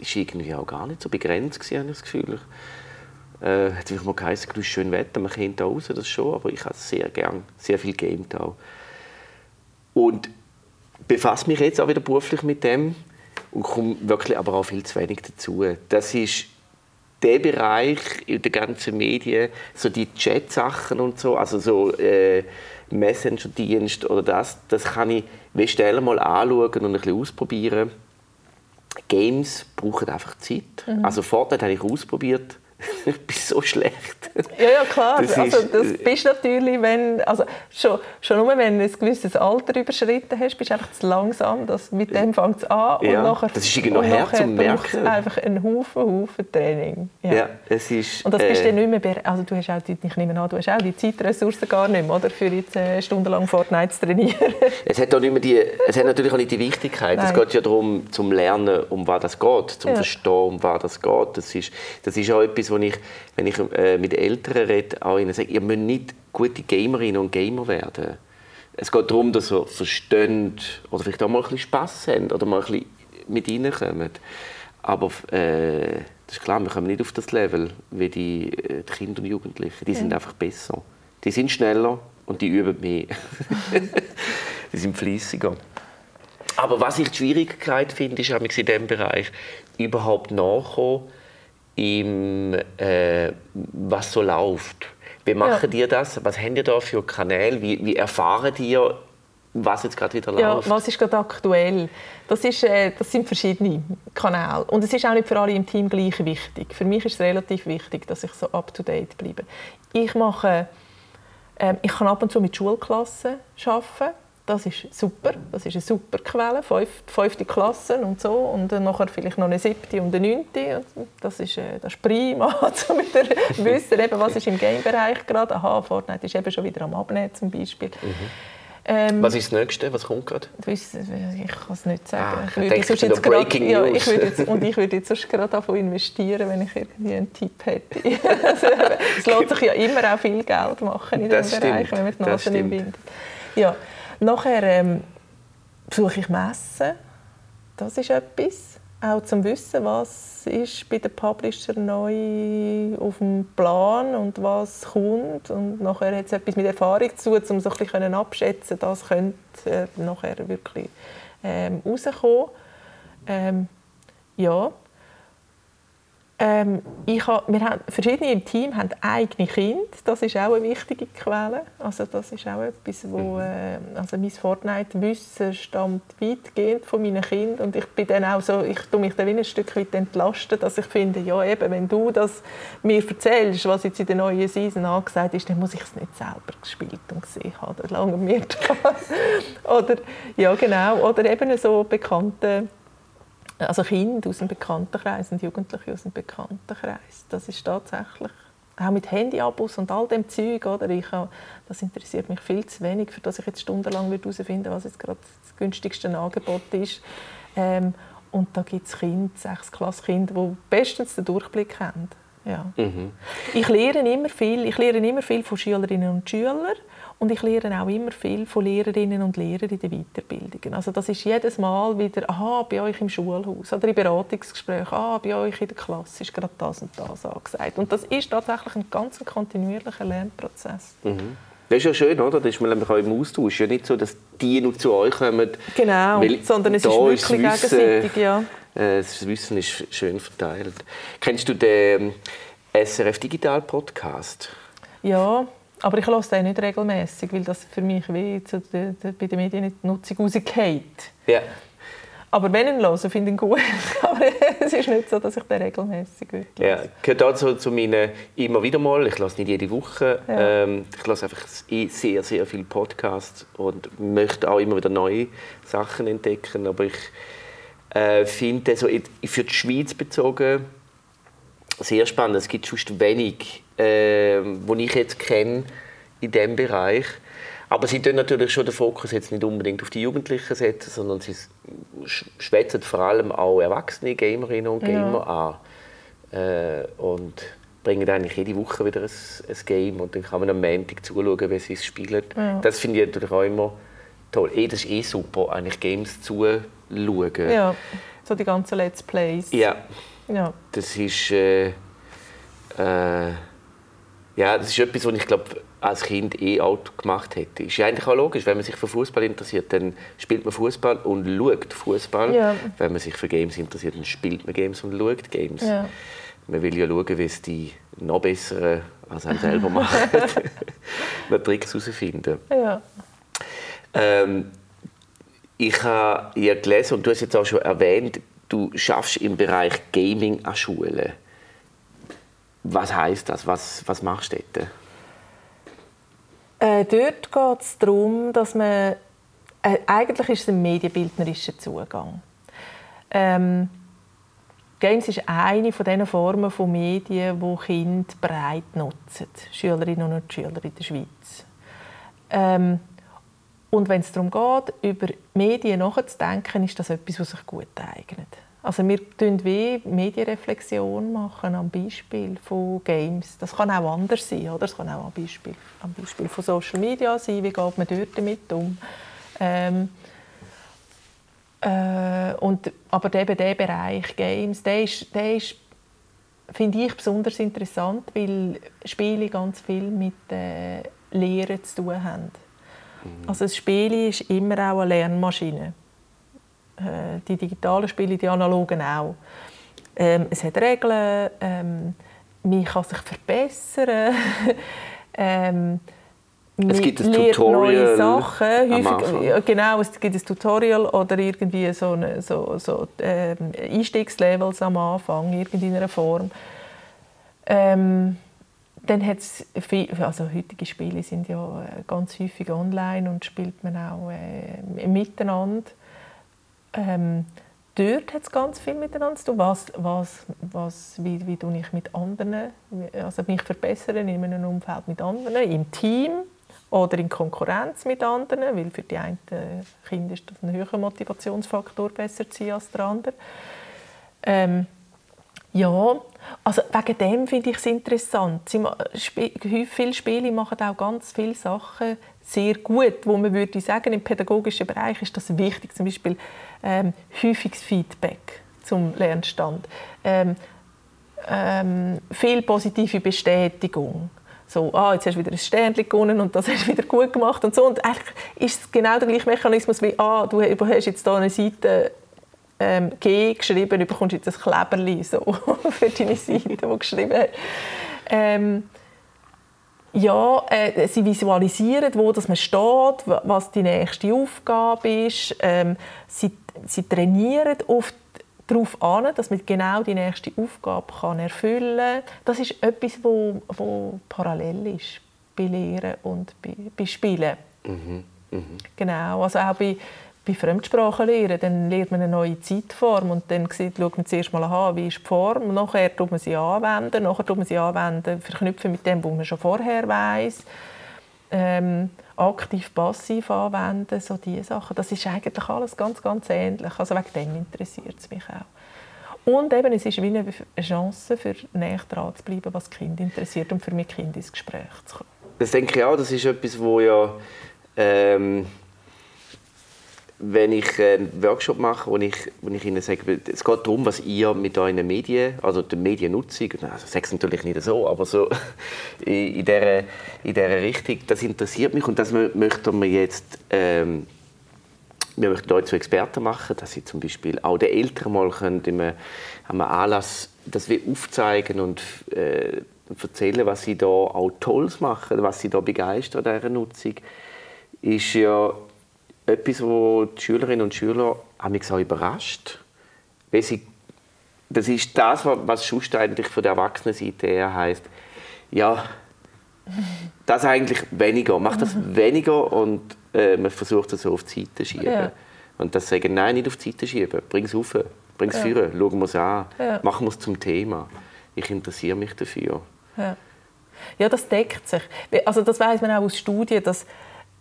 es war irgendwie auch gar nicht so begrenzt, gewesen, ich das Gefühl. Äh, hat sich mal geheißen, du hast schön Wetter, man kennt da raus, das schon, aber ich habe sehr gern, sehr viel gamed auch. Und befasse mich jetzt auch wieder beruflich mit dem und komme wirklich aber auch viel zu wenig dazu. Das ist der Bereich in den ganzen Medien, so die Chat-Sachen und so, also so äh, Messenger-Dienst oder das, das kann ich wie schnell mal anschauen und ein bisschen ausprobieren Games brauchen einfach Zeit. Mhm. Also Fortnite habe ich ausprobiert. [laughs] ich bin so schlecht. Ja, ja klar. Das also, das bist natürlich, wenn, also schon, schon nur wenn du ein gewisses Alter überschritten hast, bist du einfach zu langsam. Das, mit dem fängt es an. Ja, und nachher, das ist irgendwie zum braucht's Merken. einfach einen Haufen, Haufen Training. Ja, es ist... Und das bist äh, du nicht mehr, also du hast auch, die- ich nehme an, du hast auch die Zeitressourcen gar nicht mehr, oder? Für jetzt äh, stundenlang Fortnite zu trainieren. [laughs] Es hat, auch nicht mehr die, es hat natürlich auch nicht die Wichtigkeit. Es Nein. geht ja darum, zum Lernen, um was das geht, zum Ja. Verstehen, um was das geht. Das ist, das ist auch etwas, wo ich, wenn ich äh, mit Eltern rede, auch ihnen sage, ihr müsst nicht gute Gamerinnen und Gamer werden. Es geht darum, dass ihr versteht oder vielleicht auch mal ein bisschen Spass habt oder mal ein bisschen mit reinkommt. Aber äh, das ist klar, wir kommen nicht auf das Level wie die, äh, die Kinder und Jugendlichen. Die sind einfach besser. Die sind schneller und die üben mehr. [laughs] die sind fließiger. Aber was ich die Schwierigkeit finde, ist in diesem Bereich überhaupt nachkommen, im, äh, was so läuft. Wie machen Ja. ihr das? Was habt ihr da für Kanäle? Wie, wie erfahren ihr, was jetzt gerade wieder Ja, läuft? was ist gerade aktuell? Das, ist, äh, das sind verschiedene Kanäle. Und es ist auch nicht für alle im Team gleich wichtig. Für mich ist es relativ wichtig, dass ich so up-to-date bleibe. Ich, mache, ähm, ich kann ab und zu mit Schulklassen arbeiten. Das ist super. Das ist eine super Quelle. Fünf, fünfte Klassen und so. Und dann nachher vielleicht noch eine siebte und eine neunte. Das ist, äh, das ist prima, um wieder zu wissen, eben, was ist im Game-Bereich gerade. Aha, Fortnite ist eben schon wieder am Abnehmen zum Beispiel. Ähm, Was ist das Nächste? Was kommt gerade? Ich kann es nicht sagen. Ah, ich würde denke, sonst wieder jetzt gerade, Breaking ja, ich würde jetzt, und ich würde jetzt sonst gerade davon investieren, wenn ich irgendwie einen Tipp hätte. [laughs] Also, es [laughs] lässt sich ja immer auch viel Geld machen in diesem Bereich, wenn man die Nase nicht bindet. Ja. Nachher ähm, besuche ich Messen. Das ist etwas. Auch zum Wissen, was ist bei den Publisher neu auf dem Plan und was kommt. Und nachher hat es etwas mit Erfahrung zu tun, um so ein bisschen abschätzen das könnte äh, nachher wirklich ähm, rauskommen. Ähm, ja. Ähm, ich ha, wir haben, verschiedene im Team haben eigene Kinder. Das ist auch eine wichtige Quelle. Also das ist auch etwas, wo äh, also mein Fortnite-Wissen stammt weitgehend von meinen Kindern und ich bin dann auch so, ich tue mich dann ein Stück weit entlasten, dass ich finde, ja eben, wenn du das mir erzählst, was jetzt in der neuen Season angesagt ist, dann muss ich es nicht selber gespielt und gesehen haben. Lange mir das. [laughs] Oder ja genau, oder eben so bekannte also Kinder aus dem Bekanntenkreis und Jugendliche aus dem Bekanntenkreis. Das ist tatsächlich auch mit Handyabos und all dem Zeug, oder? Ich das interessiert mich viel zu wenig, für das ich jetzt stundenlang herausfinden würde, was jetzt gerade das günstigste Angebot ist. Ähm, und da gibt es Kinder, sechs Klasskinder, die bestens den Durchblick haben. Ja. Ich lerne immer viel. Ich lerne immer viel von Schülerinnen und Schülern und ich lerne auch immer viel von Lehrerinnen und Lehrern in den Weiterbildungen. Also das ist jedes Mal wieder, aha, bei euch im Schulhaus oder im Beratungsgespräch, ah, bei euch in der Klasse ist gerade das und das angesagt. Und das ist tatsächlich ein ganz kontinuierlicher Lernprozess. Das ist ja schön, oder? Das ist man nämlich auch im Austausch. Ja nicht so, dass die nur zu euch kommen. Genau, sondern es ist wirklich gegenseitig, ja. äh, Das Wissen ist schön verteilt. Kennst du den ähm, SRF Digital Podcast? Ja, aber ich höre den nicht regelmäßig, weil das für mich wie zu der, der, bei der Mediennutzung rausgeht. Ja. Aber wenn ich ihn höre, finde ich ihn gut. [laughs] Aber es ist nicht so, dass ich den regelmäßig wirklich Ja, gehört also zu meinen immer wieder mal. Ich lasse nicht jede Woche. Ja. Ähm, ich lasse einfach eh sehr, sehr viele Podcasts und möchte auch immer wieder neue Sachen entdecken. Aber ich äh, finde so in- für die Schweiz bezogen sehr spannend. Es gibt sonst wenig, äh, wo ich jetzt kenne in diesem Bereich. Aber sie tun natürlich schon den Fokus jetzt nicht unbedingt auf die Jugendlichen setzen, sondern sie sch- schwätzen vor allem auch erwachsene Gamerinnen und Gamer an. Äh, und bringen eigentlich jede Woche wieder ein, ein Game und dann kann man am Montag zuschauen, wie sie es spielen. Ja. Das finde ich natürlich auch immer toll. Eh, das ist eh super, eigentlich Games zuschauen. Ja, so die ganzen Let's Plays. ja. Ja. Das ist, äh, äh, ja, das ist etwas, was ich glaube als Kind eh auch gemacht hätte. Ist ja eigentlich auch logisch, wenn man sich für Fußball interessiert, dann spielt man Fußball und schaut Fußball. Ja. Wenn man sich für Games interessiert, dann spielt man Games und schaut Games. Ja. Man will ja schauen, wie es die noch besseren als einem selber machen, [laughs] noch Tricks herausfinden. ja. Ähm, ich habe ja gelesen, und du hast jetzt auch schon erwähnt, du schaffst im Bereich Gaming an Schulen. Was heißt das? Was, was machst du dort? Äh, dort geht es darum, dass man äh, eigentlich ist es ein medienbildnerischer Zugang. Ähm, Games ist eine von diesen Formen von Medien, die Kinder breit nutzen, Schülerinnen und Schüler in der Schweiz. Ähm, und wenn es darum geht, über Medien nachzudenken, ist das etwas, was sich gut eignet. Also wir machen wie Medienreflexion machen am Beispiel von Games. Das kann auch anders sein, oder? Das kann auch am Beispiel, am Beispiel von Social Media sein. Wie geht man dort damit um? Ähm, äh, und, aber eben der Bereich Games, der ist, der ist finde ich besonders interessant, weil Spiele ganz viel mit äh, Lehren zu tun haben. Mhm. Also das Spiel ist immer auch eine Lernmaschine. Äh, die digitalen Spiele, die analogen auch. Ähm, es hat Regeln, ähm, man kann sich verbessern. [laughs] ähm, es gibt ein Tutorial neue Sachen. Häufig, genau, es gibt ein Tutorial oder irgendwie so, eine, so, so ähm, Einstiegslevels am Anfang, in einer Form. Ähm, dann hat es also heutige Spiele sind ja äh, ganz häufig online und spielt man auch äh, miteinander. Ähm, dort hat es ganz viel miteinander zu tun. Was, was, was, wie, wie tue ich mit anderen, also mich verbessern in einem Umfeld mit anderen, im Team oder in Konkurrenz mit anderen, weil für die einen Kinder ist das ein höherer Motivationsfaktor, besser zu sein als der andere. Ähm, ja, also wegen dem finde ich es interessant. viele Spiele machen auch ganz viele Sachen sehr gut, wo man würde sagen, im pädagogischen Bereich ist das wichtig, zum Beispiel ähm, häufiges Feedback zum Lernstand, ähm, ähm, viel positive Bestätigung. So, ah, jetzt hast du wieder ein Sternchen gewonnen und das hast du wieder gut gemacht und so. Und eigentlich ist es genau der gleiche Mechanismus wie, ah, du hast jetzt hier eine Seite ähm, G geschrieben, du bekommst jetzt ein Kleberli so [laughs] für deine Seite, die du geschrieben hast. Ähm, ja, äh, sie visualisieren, wo dass man steht, was die nächste Aufgabe ist. Ähm, sie, sie trainieren oft darauf an, dass man genau die nächste Aufgabe kann erfüllen kann. Das ist etwas, wo, wo parallel ist bei Lehren und bei, bei Spielen. Mhm. Mhm. Genau, also auch bei, bei Fremdsprachen lernen, dann lernt man eine neue Zeitform und dann sieht, schaut man zuerst mal an, wie ist die Form, nachher tut man sie anwenden, nachher tut man sie anwenden, verknüpfen mit dem, was man schon vorher weiß, ähm, aktiv, passiv anwenden, so diese Sachen. Das ist eigentlich alles ganz, ganz ähnlich. Also wegen dem interessiert es mich auch. Und eben, es ist wie eine Chance, für näher dran zu bleiben, was Kind interessiert und für mein Kind ins Gespräch zu kommen. Das denke ich auch. Das ist etwas, wo ja ähm wenn ich einen Workshop mache, wo ich, wo ich Ihnen sage, es geht darum, was ihr mit euren Medien, also der Mediennutzung, also es natürlich nicht so, aber so [laughs] in, in, dieser, in dieser Richtung, das interessiert mich und das möchten wir jetzt, ähm, wir möchten euch zu Experten machen, dass sie zum Beispiel auch den Eltern mal können, einem, einem Anlass das wir aufzeigen und äh, erzählen, was sie da auch Tolles machen, was sie da begeistert an dieser Nutzung, ist ja etwas, wo die Schülerinnen und Schüler auch überrascht. Weil sie, das ist das, was sonst eigentlich von der Erwachsenenseite her heisst, ja, das eigentlich weniger, mach das weniger und äh, man versucht es so auf die Seite zu schieben. Ja. Und das sagen, nein, nicht auf die Seite schieben, bring es rauf, bring es ja. führen, schauen wir es an, ja. machen wir es zum Thema. Ich interessiere mich dafür. Ja. ja, das deckt sich. Also das weiß man auch aus Studien, dass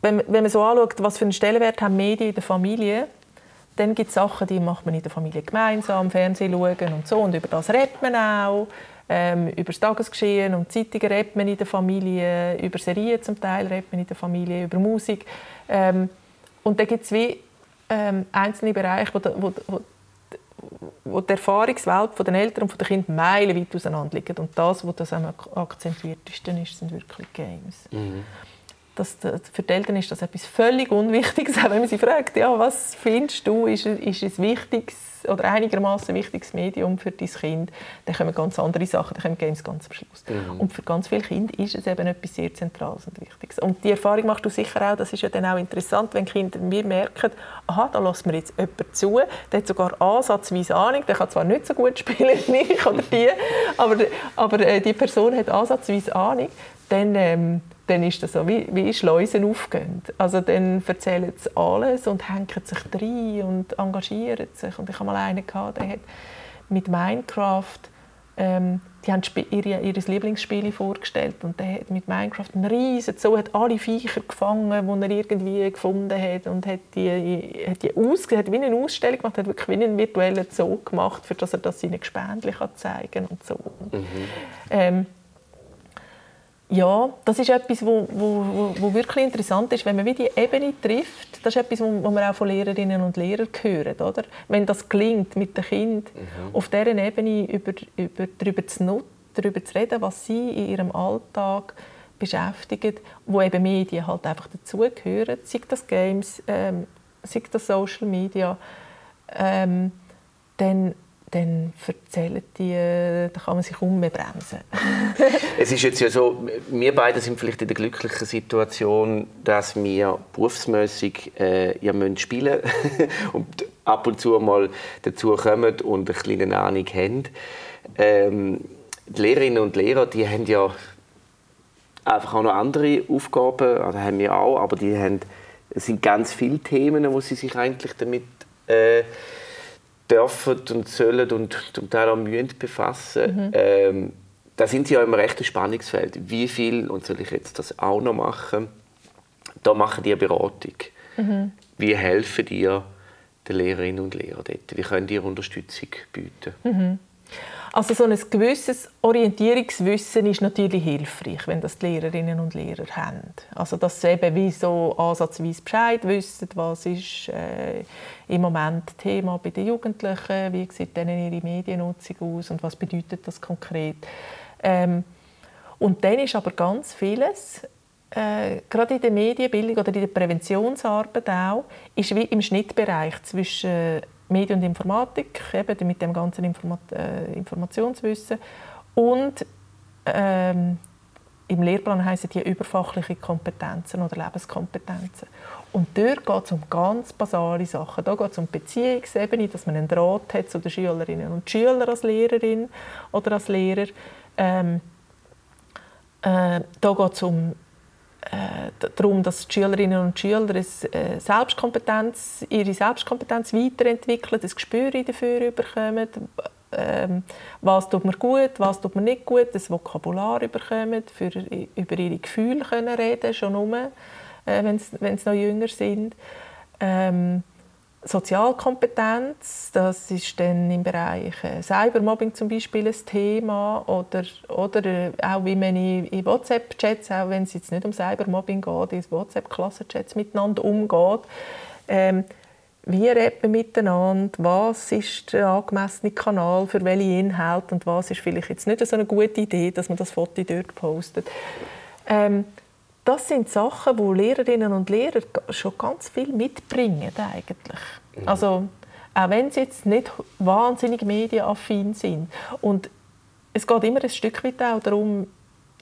wenn, wenn man so anschaut, was für einen Stellenwert haben Medien in der Familie, dann gibt es Sachen, die macht man in der Familie gemeinsam, Fernsehen schauen und so. Und über das redet man auch. Ähm, über das Tagesgeschehen und Zeitungen redet man in der Familie, über Serien zum Teil redet man in der Familie, über Musik. Ähm, und da gibt es wie ähm, einzelne Bereiche, wo, wo, wo, wo die Erfahrungswelt der Eltern und der Kinder meilenweit auseinander liegen. Und das, was das am akzentuiertesten ist, sind wirklich Games. Mhm. Dass für die Eltern ist das etwas völlig Unwichtiges, [laughs] auch wenn man sie fragt, ja, was findest du, ist, ist ein wichtiges oder einigermaßen wichtiges Medium für dein Kind, dann kommen ganz andere Sachen, dann kommen Games ganz am Schluss. Mhm. Und für ganz viele Kinder ist es eben etwas sehr Zentrales und Wichtiges. Und die Erfahrung machst du sicher auch, das ist ja dann auch interessant, wenn Kinder mir merken, aha, da lässt mir jetzt jemand zu, der hat sogar ansatzweise Ahnung, der kann zwar nicht so gut spielen wie ich oder die, [laughs] aber, aber äh, die Person hat ansatzweise Ahnung, dann... Ähm, dann ist das so, wie, wie Schleusen aufgehen. Also dann erzählen sie alles und hängen sich rein und engagieren sich. Und ich habe mal einen gehabt, der hat mit Minecraft ähm, die haben ihre, ihr Lieblingsspiel vorgestellt und der hat mit Minecraft einen riesen Zoo, hat alle Viecher gefangen, die er irgendwie gefunden hat und hat die, hat die aus, hat wie eine Ausstellung gemacht, hat wirklich wie einen virtuellen Zoo gemacht, für das er das seinen Gespendli zeigen kann und so. Mhm. Ähm, ja, das ist etwas, wo, wo, wo, wirklich interessant ist, wenn man wie die Ebene trifft. Das ist etwas, wo, man auch von Lehrerinnen und Lehrern hört. Oder? Wenn das gelingt, mit den Kindern mhm. auf dieser Ebene über, über, darüber, zu, darüber zu reden, was sie in ihrem Alltag beschäftigen, wo eben Medien halt einfach dazugehören, sei das Games, ähm, sei das Social Media, ähm, dann dann erzählen die, da kann man sich umbremsen. [laughs] es ist jetzt ja so, wir beide sind vielleicht in der glücklichen Situation, dass wir berufsmäßig äh, ja müssen spielen [laughs] und ab und zu mal dazu kommen und eine kleine Ahnung haben. Ähm, die Lehrerinnen und Lehrer, die haben ja einfach auch noch andere Aufgaben, also haben wir auch, aber die haben, es sind ganz viele Themen, wo sie sich eigentlich damit äh, dürfen und sollen und zum Teil auch müssen befassen. Mhm. Ähm, da sind sie ja im rechten Spannungsfeld. Wie viel, und soll ich jetzt das auch noch machen, da machen die eine Beratung. Mhm. Wie helfen dir den Lehrerinnen und Lehrern dort? Wie können die Unterstützung bieten? Mhm. Also so ein gewisses Orientierungswissen ist natürlich hilfreich, wenn das die Lehrerinnen und Lehrer haben. Also dass sie eben wie so ansatzweise Bescheid wissen, was ist äh, im Moment Thema bei den Jugendlichen, wie sieht denen ihre Mediennutzung aus und was bedeutet das konkret. Ähm, und dann ist aber ganz vieles äh, gerade in der Medienbildung oder in der Präventionsarbeit auch, ist wie im Schnittbereich zwischen Medien und Informatik, eben mit dem ganzen Informat äh, Informationswissen und ähm, im Lehrplan heißen die überfachliche Kompetenzen oder Lebenskompetenzen. Und dort geht es um ganz basale Sachen. Da geht es um Beziehungsebene, dass man einen Draht hat zu den Schülerinnen und Schülern als Lehrerin oder als Lehrer. Ähm, äh, da geht es um darum, dass die Schülerinnen und Schüler äh, Selbstkompetenz, ihre Selbstkompetenz weiterentwickeln, das Gespür dafür bekommen, ähm, was tut mir gut, was tut mir nicht gut, das Vokabular bekommen, für über ihre Gefühle können reden, schon nur, äh, wenn sie noch jünger sind. Ähm, Sozialkompetenz, das ist dann im Bereich äh, Cybermobbing zum Beispiel ein Thema oder, oder äh, auch wie man in, WhatsApp-Chats, auch wenn es jetzt nicht um Cybermobbing geht, in WhatsApp-Klassenchats miteinander umgeht. Ähm, wie redet man miteinander? Was ist der angemessene Kanal für welche Inhalte und was ist vielleicht jetzt nicht so eine gute Idee, dass man das Foto dort postet? Ähm, das sind Sachen, wo Lehrerinnen und Lehrer schon ganz viel mitbringen eigentlich. Mhm. Also auch wenn sie jetzt nicht wahnsinnig medienaffin sind. Und es geht immer ein Stück weit auch darum,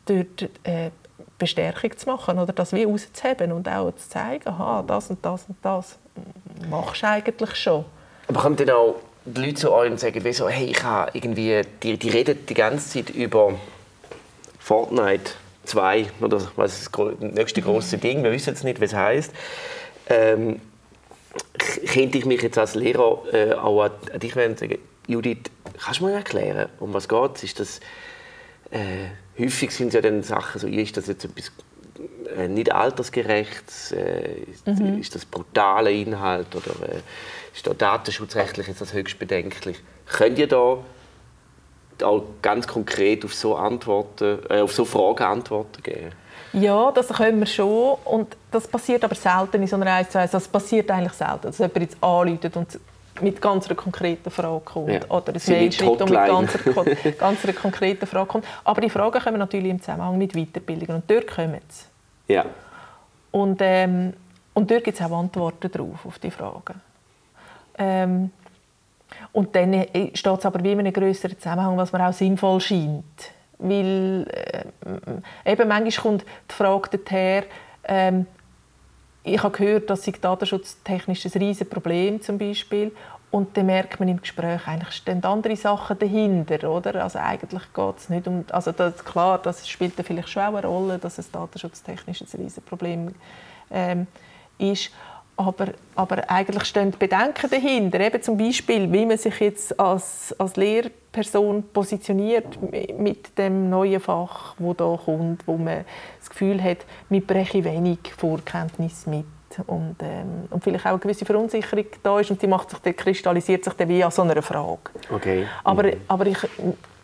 dort äh, Bestärkung zu machen oder das wie auszuheben und auch zu zeigen, aha, das und das und das machst du eigentlich schon. Aber kommen dann auch die Leute zu euch und sagen, wie so, hey, ich habe irgendwie, die, die reden die ganze Zeit über Fortnite zwei oder was ist das nächste große Ding, wir wissen jetzt nicht, was es heißt. Ähm, könnte ich mich jetzt als Lehrer äh, auch an, an dich wenden und sagen, Judith, kannst du mir erklären, um was geht Ist das, äh, häufig sind es ja dann Sachen so, ist das jetzt etwas äh, nicht altersgerecht, äh, mhm. ist das brutale Inhalt oder äh, ist da datenschutzrechtlich jetzt das höchst bedenklich? Könnt ihr da auch ganz konkret auf so, Antworten, äh, auf so Fragen Antworten geben? Ja, das können wir schon. Und das passiert aber selten in so einer 1 zu 1. Das passiert eigentlich selten, dass jemand jetzt anruft und mit ganz einer konkreten Frage kommt. Ja. Oder ein Mail schreibt und mit ganz einer, [laughs] ganz einer konkreten Frage kommt. Aber die Fragen kommen natürlich im Zusammenhang mit Weiterbildung. Und dort kommen sie. Ja. Und, ähm, und dort gibt es auch Antworten drauf, auf die Fragen. Ähm, und dann äh, steht es aber wie in einem größeren Zusammenhang, was mir auch sinnvoll scheint. Weil äh, eben manchmal kommt die Frage daher, ähm, ich habe gehört, dass sich datenschutztechnisch ein riesiges Problem zum Beispiel und dann merkt man im Gespräch, eigentlich stehen andere Sachen dahinter, oder? Also eigentlich geht es nicht um, also das, klar, das spielt vielleicht schon auch eine Rolle, dass es datenschutztechnisch ein riesiges Problem ähm, ist, aber, aber eigentlich stehen Bedenken dahinter, eben zum Beispiel, wie man sich jetzt als, als Lehrperson positioniert mit dem neuen Fach, wo da kommt, wo man das Gefühl hat, man breche wenig Vorkenntnis mit und, ähm, und vielleicht auch eine gewisse Verunsicherung da ist und die macht sich, die kristallisiert sich dann wie an so einer Frage. Okay. Aber, mhm. aber ich,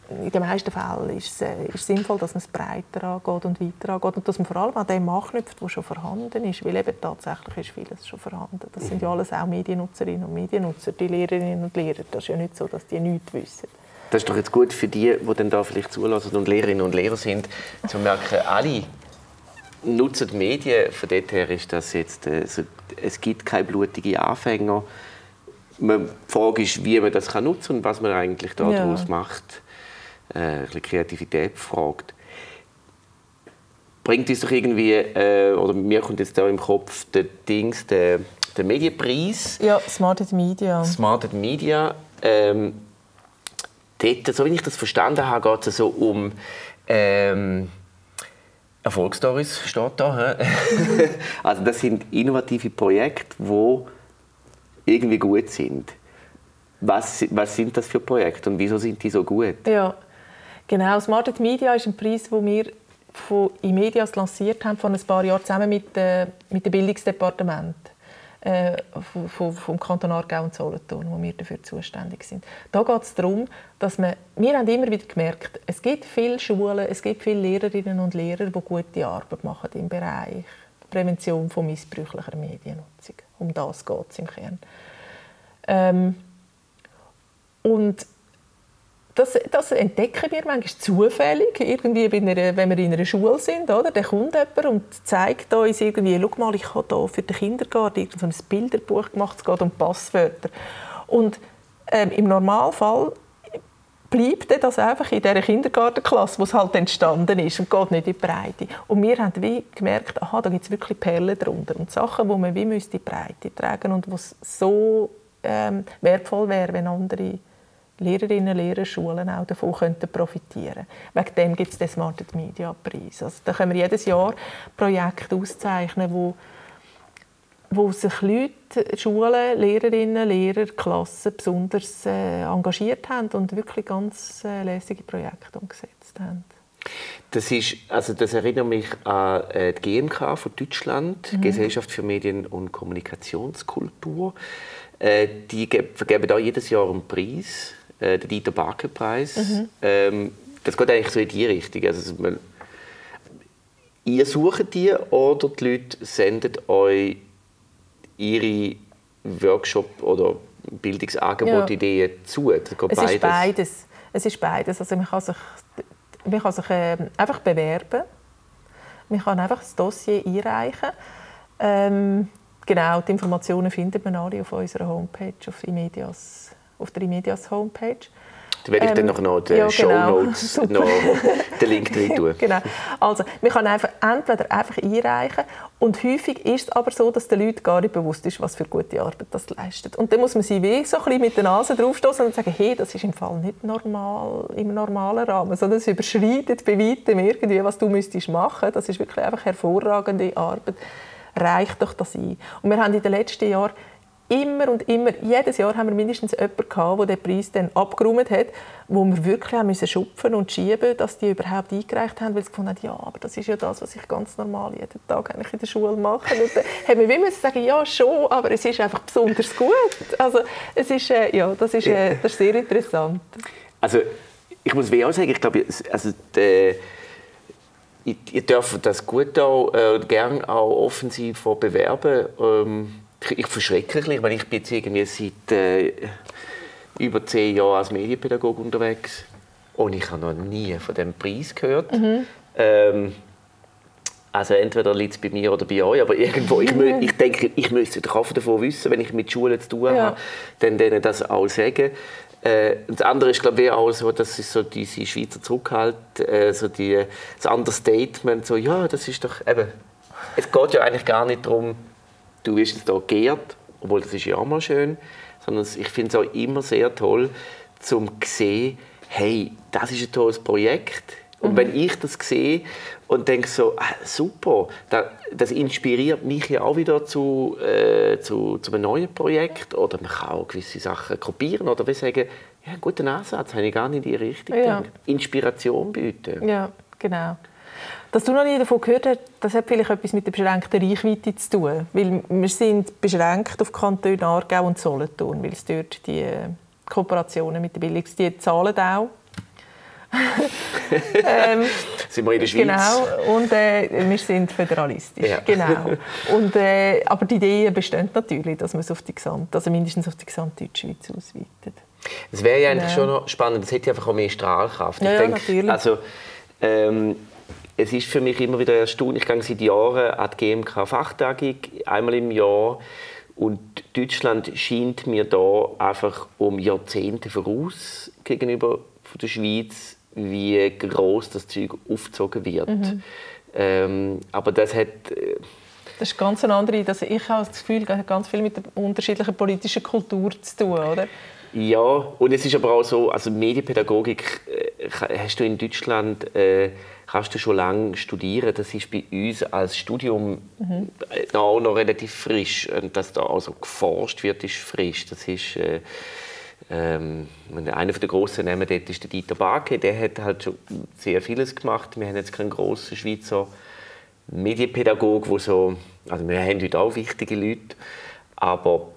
in den meisten Fällen ist es, äh, ist sinnvoll, dass man es breiter angeht und weiter angeht und dass man vor allem an dem anknüpft, was schon vorhanden ist, weil eben tatsächlich ist vieles schon vorhanden. Das sind ja alles auch Mediennutzerinnen und Mediennutzer, die Lehrerinnen und Lehrer. Das ist ja nicht so, dass die nichts wissen. Das ist doch jetzt gut für die, die dann da vielleicht zulassen und Lehrerinnen und Lehrer sind, zu merken, alle nutzen die Medien. Von dort her ist das jetzt, also, es gibt keine blutigen Anfänger. Die Frage ist, wie man das nutzen kann und was man eigentlich daraus ja. macht ein bisschen Kreativität befragt. Bringt uns doch irgendwie, äh, oder mir kommt jetzt da im Kopf der Dings, der, der Medienpreis. Ja, Smarted Media. Smarted Media. Ähm, dort, so wie ich das verstanden habe, geht es so um ähm, Erfolgsstories, steht da. [laughs] also das sind innovative Projekte, die irgendwie gut sind. Was, was sind das für Projekte und wieso sind die so gut? Ja, Genau, Smarted Media ist ein Preis, den wir von Imedias lanciert haben vor ein paar Jahren zusammen mit, äh, mit dem Bildungsdepartement äh, vom, vom Kanton Aargau und Solothurn, wo wir dafür zuständig sind. Da geht es darum, dass man, wir haben immer wieder gemerkt, es gibt viele Schulen, es gibt viele Lehrerinnen und Lehrer, die gute Arbeit machen im Bereich Prävention von missbräuchlicher Mediennutzung. Um das geht es im Kern. Ähm, und das, das, entdecken wir manchmal zufällig, irgendwie einer, wenn wir in einer Schule sind. Oder? Dann kommt jemand und zeigt uns irgendwie, schau mal, ich habe hier für den Kindergarten so ein Bilderbuch gemacht, es geht um Passwörter. Und ähm, im Normalfall bleibt das einfach in dieser Kindergartenklasse, wo es halt entstanden ist und geht nicht in die Breite. Und wir haben wie gemerkt, aha, da gibt es wirklich Perlen darunter und Sachen, die man wie in die Breite tragen und was so ähm, wertvoll wäre, wenn andere Lehrerinnen und Lehrer, Schulen auch davon könnten profitieren Wegen dem gibt es den Smarted Media Preis. Also, da können wir jedes Jahr Projekte auszeichnen, wo, wo sich Leute, Schulen, Lehrerinnen, Lehrer, Klassen besonders äh, engagiert haben und wirklich ganz äh, lässige Projekte umgesetzt haben. Das, ist, also das erinnert mich an äh, die GMK von Deutschland, mhm. Gesellschaft für Medien- und Kommunikationskultur. Äh, die vergeben da jedes Jahr einen Preis äh, der Dieter Barker Preis. Mhm. Ähm, das geht eigentlich so in die Richtung. Also, man, ihr sucht die oder die Leute senden euch ihre Workshop- oder Bildungsangebote-Ideen ja. zu? es beides. ist beides. Es ist beides. Also man kann sich, man kann sich äh, einfach bewerben. Man kann einfach das Dossier einreichen. Ähm, genau, die Informationen findet man alle auf unserer Homepage, auf Imedias auf der Imedias Homepage. Da werde ich ähm, dann noch, noch den ja, Show genau. Notes [laughs] noch den Link drin tun. [laughs] genau. Also, man kann einfach entweder einfach einreichen und häufig ist es aber so, dass den Leuten gar nicht bewusst ist, was für gute Arbeit das leistet. Und dann muss man sie wie so ein bisschen mit der Nase draufstoßen und sagen, hey, das ist im Fall nicht normal, im normalen Rahmen, sondern es überschreitet bei weitem irgendwie, was du müsstest machen. Das ist wirklich einfach hervorragende Arbeit. Reicht doch das ein. Und wir haben in den letzten Jahren immer und immer, jedes Jahr haben wir mindestens jemanden gehabt, der den Preis dann abgeräumt hat, wo wir wirklich haben müssen schupfen und schieben, dass die überhaupt eingereicht haben, weil sie gefunden haben, ja, aber das ist ja das, was ich ganz normal jeden Tag eigentlich in der Schule mache. Und dann haben wir müssen sagen, ja, schon, aber es ist einfach besonders gut. Also es ist, äh, ja, das ist, äh, das ist sehr interessant. Also ich muss wie auch sagen, ich glaube, also die, ihr dürft das gut auch, äh, gerne auch offensiv bewerben. Ähm, ich verschrecke ein bisschen, weil ich bin jetzt irgendwie seit äh, über zehn Jahren als Medienpädagoge unterwegs und ich habe noch nie von dem Preis gehört. Mhm. Ähm, Also entweder liegt es bei mir oder bei euch, aber irgendwo, ich, [laughs] ich denke, ich müsste doch davon wissen, wenn ich mit Schulen zu tun ja. habe, dann denen das auch sagen. Äh, das andere ist, glaube ich, auch so, dass es so diese Schweizer Zurückhalt, äh, so die, das Understatement, so, ja, das ist doch eben, es geht ja eigentlich gar nicht darum, du wirst jetzt hier geehrt, obwohl das ist ja auch mal schön, sondern ich finde es auch immer sehr toll, zum sehen, hey, das ist ein tolles Projekt. Und mhm. wenn ich das sehe und denke so, ah, super, das, das, inspiriert mich ja auch wieder zu, äh, zu, zu einem neuen Projekt. Oder man kann auch gewisse Sachen kopieren oder wie sagen, ja, guten Ansatz, habe ich gar nicht in die Richtung ja. Inspiration bieten. Ja, genau. Dass du noch nie davon gehört hast, das hat vielleicht etwas mit der beschränkten Reichweite zu tun. Weil wir sind beschränkt auf Kantone Aargau und Solothurn, weil es dort die äh, Kooperationen mit den die zahlen auch. [laughs] ähm, sind wir in der Schweiz? Genau, und äh, wir sind föderalistisch. Ja. Genau. Und, äh, aber die Idee besteht natürlich, dass man es auf die gesamte, also mindestens auf die gesamte Deutschschweiz ausweitet. Das wäre ja eigentlich ja. schon noch spannend, das hätte einfach auch mehr Strahlkraft. Ja, ich denke, natürlich. Also, ähm, es ist für mich immer wieder erstaunlich. Ich gehe seit Jahren an die GMK-Fachtagung, einmal im Jahr. Und Deutschland scheint mir da einfach um Jahrzehnte voraus gegenüber der Schweiz, wie groß das Zeug aufgezogen wird. Mhm. Ähm, aber das hat äh, das ist ganz eine andere. Also ich habe das Gefühl, das hat ganz viel mit der unterschiedlichen politischen Kultur zu tun, oder? Ja, und es ist aber auch so, also Medienpädagogik äh, hast du in Deutschland äh, kannst du schon lange studieren. Das ist bei uns als Studium mhm. auch noch relativ frisch. Und dass da also geforscht wird, ist frisch. Das ist äh, ähm, einer der grossen Namen dort ist der Dieter Barke. Der hat halt schon sehr vieles gemacht. Wir haben jetzt keinen grossen Schweizer Medienpädagog, wo so, also wir haben heute auch wichtige Leute, aber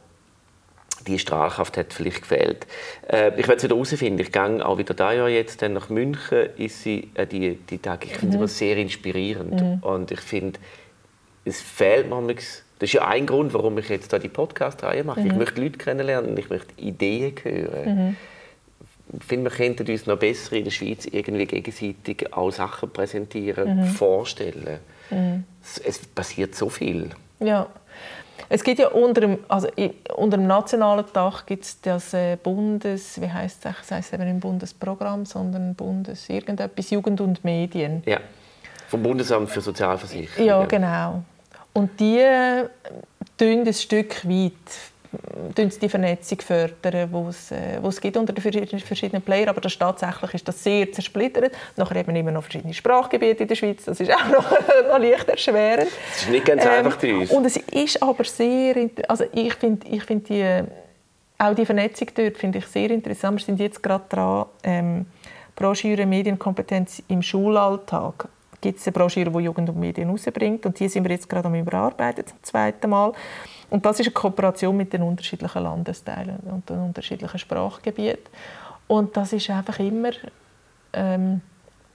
die Strahlkraft hat vielleicht gefehlt. Äh, ich werde es wieder herausfinden. Ich gehe auch wieder da Jahr jetzt dann nach München. Ist sie, äh, die, die Tage. Ich finde mhm. es sehr inspirierend. Mhm. Und ich finde, es fehlt manchmal. Das ist ja ein Grund, warum ich jetzt da die Podcast-Reihe mache. Mhm. Ich möchte Leute kennenlernen, ich möchte Ideen hören. Mhm. Ich finde, wir könnten uns noch besser in der Schweiz irgendwie gegenseitig auch Sachen präsentieren, mhm. vorstellen. Mhm. Es, es passiert so viel. Ja. Es gibt ja unter dem, also unter dem nationalen Dach gibt es das äh, Bundes, wie heißt es? Das heißt eben nicht Bundesprogramm, sondern Bundes irgendetwas Jugend und Medien. Ja, vom Bundesamt für Sozialversicherung. Ja, genau. Und die äh, tun ein Stück weit die Vernetzung fördern, die es, äh, es gibt unter den verschiedenen Playern. Aber das tatsächlich ist das sehr zersplittert. Nachher eben immer noch verschiedene Sprachgebiete in der Schweiz. Das ist [laughs] auch noch, noch leicht erschwerend. Das ist nicht ganz ähm, einfach bei uns. Und es ist aber sehr... Also ich finde ich find die, auch die Vernetzung dort finde ich sehr interessant. Wir sind jetzt gerade dran, ähm, Broschüre Medienkompetenz im Schulalltag gibt es eine Broschüre, die Jugend und Medien herausbringt. Und die sind wir jetzt gerade am Überarbeiten zum zweiten Mal. Und das ist eine Kooperation mit den unterschiedlichen Landesteilen und den unterschiedlichen Sprachgebieten. Und das ist einfach immer... Ähm,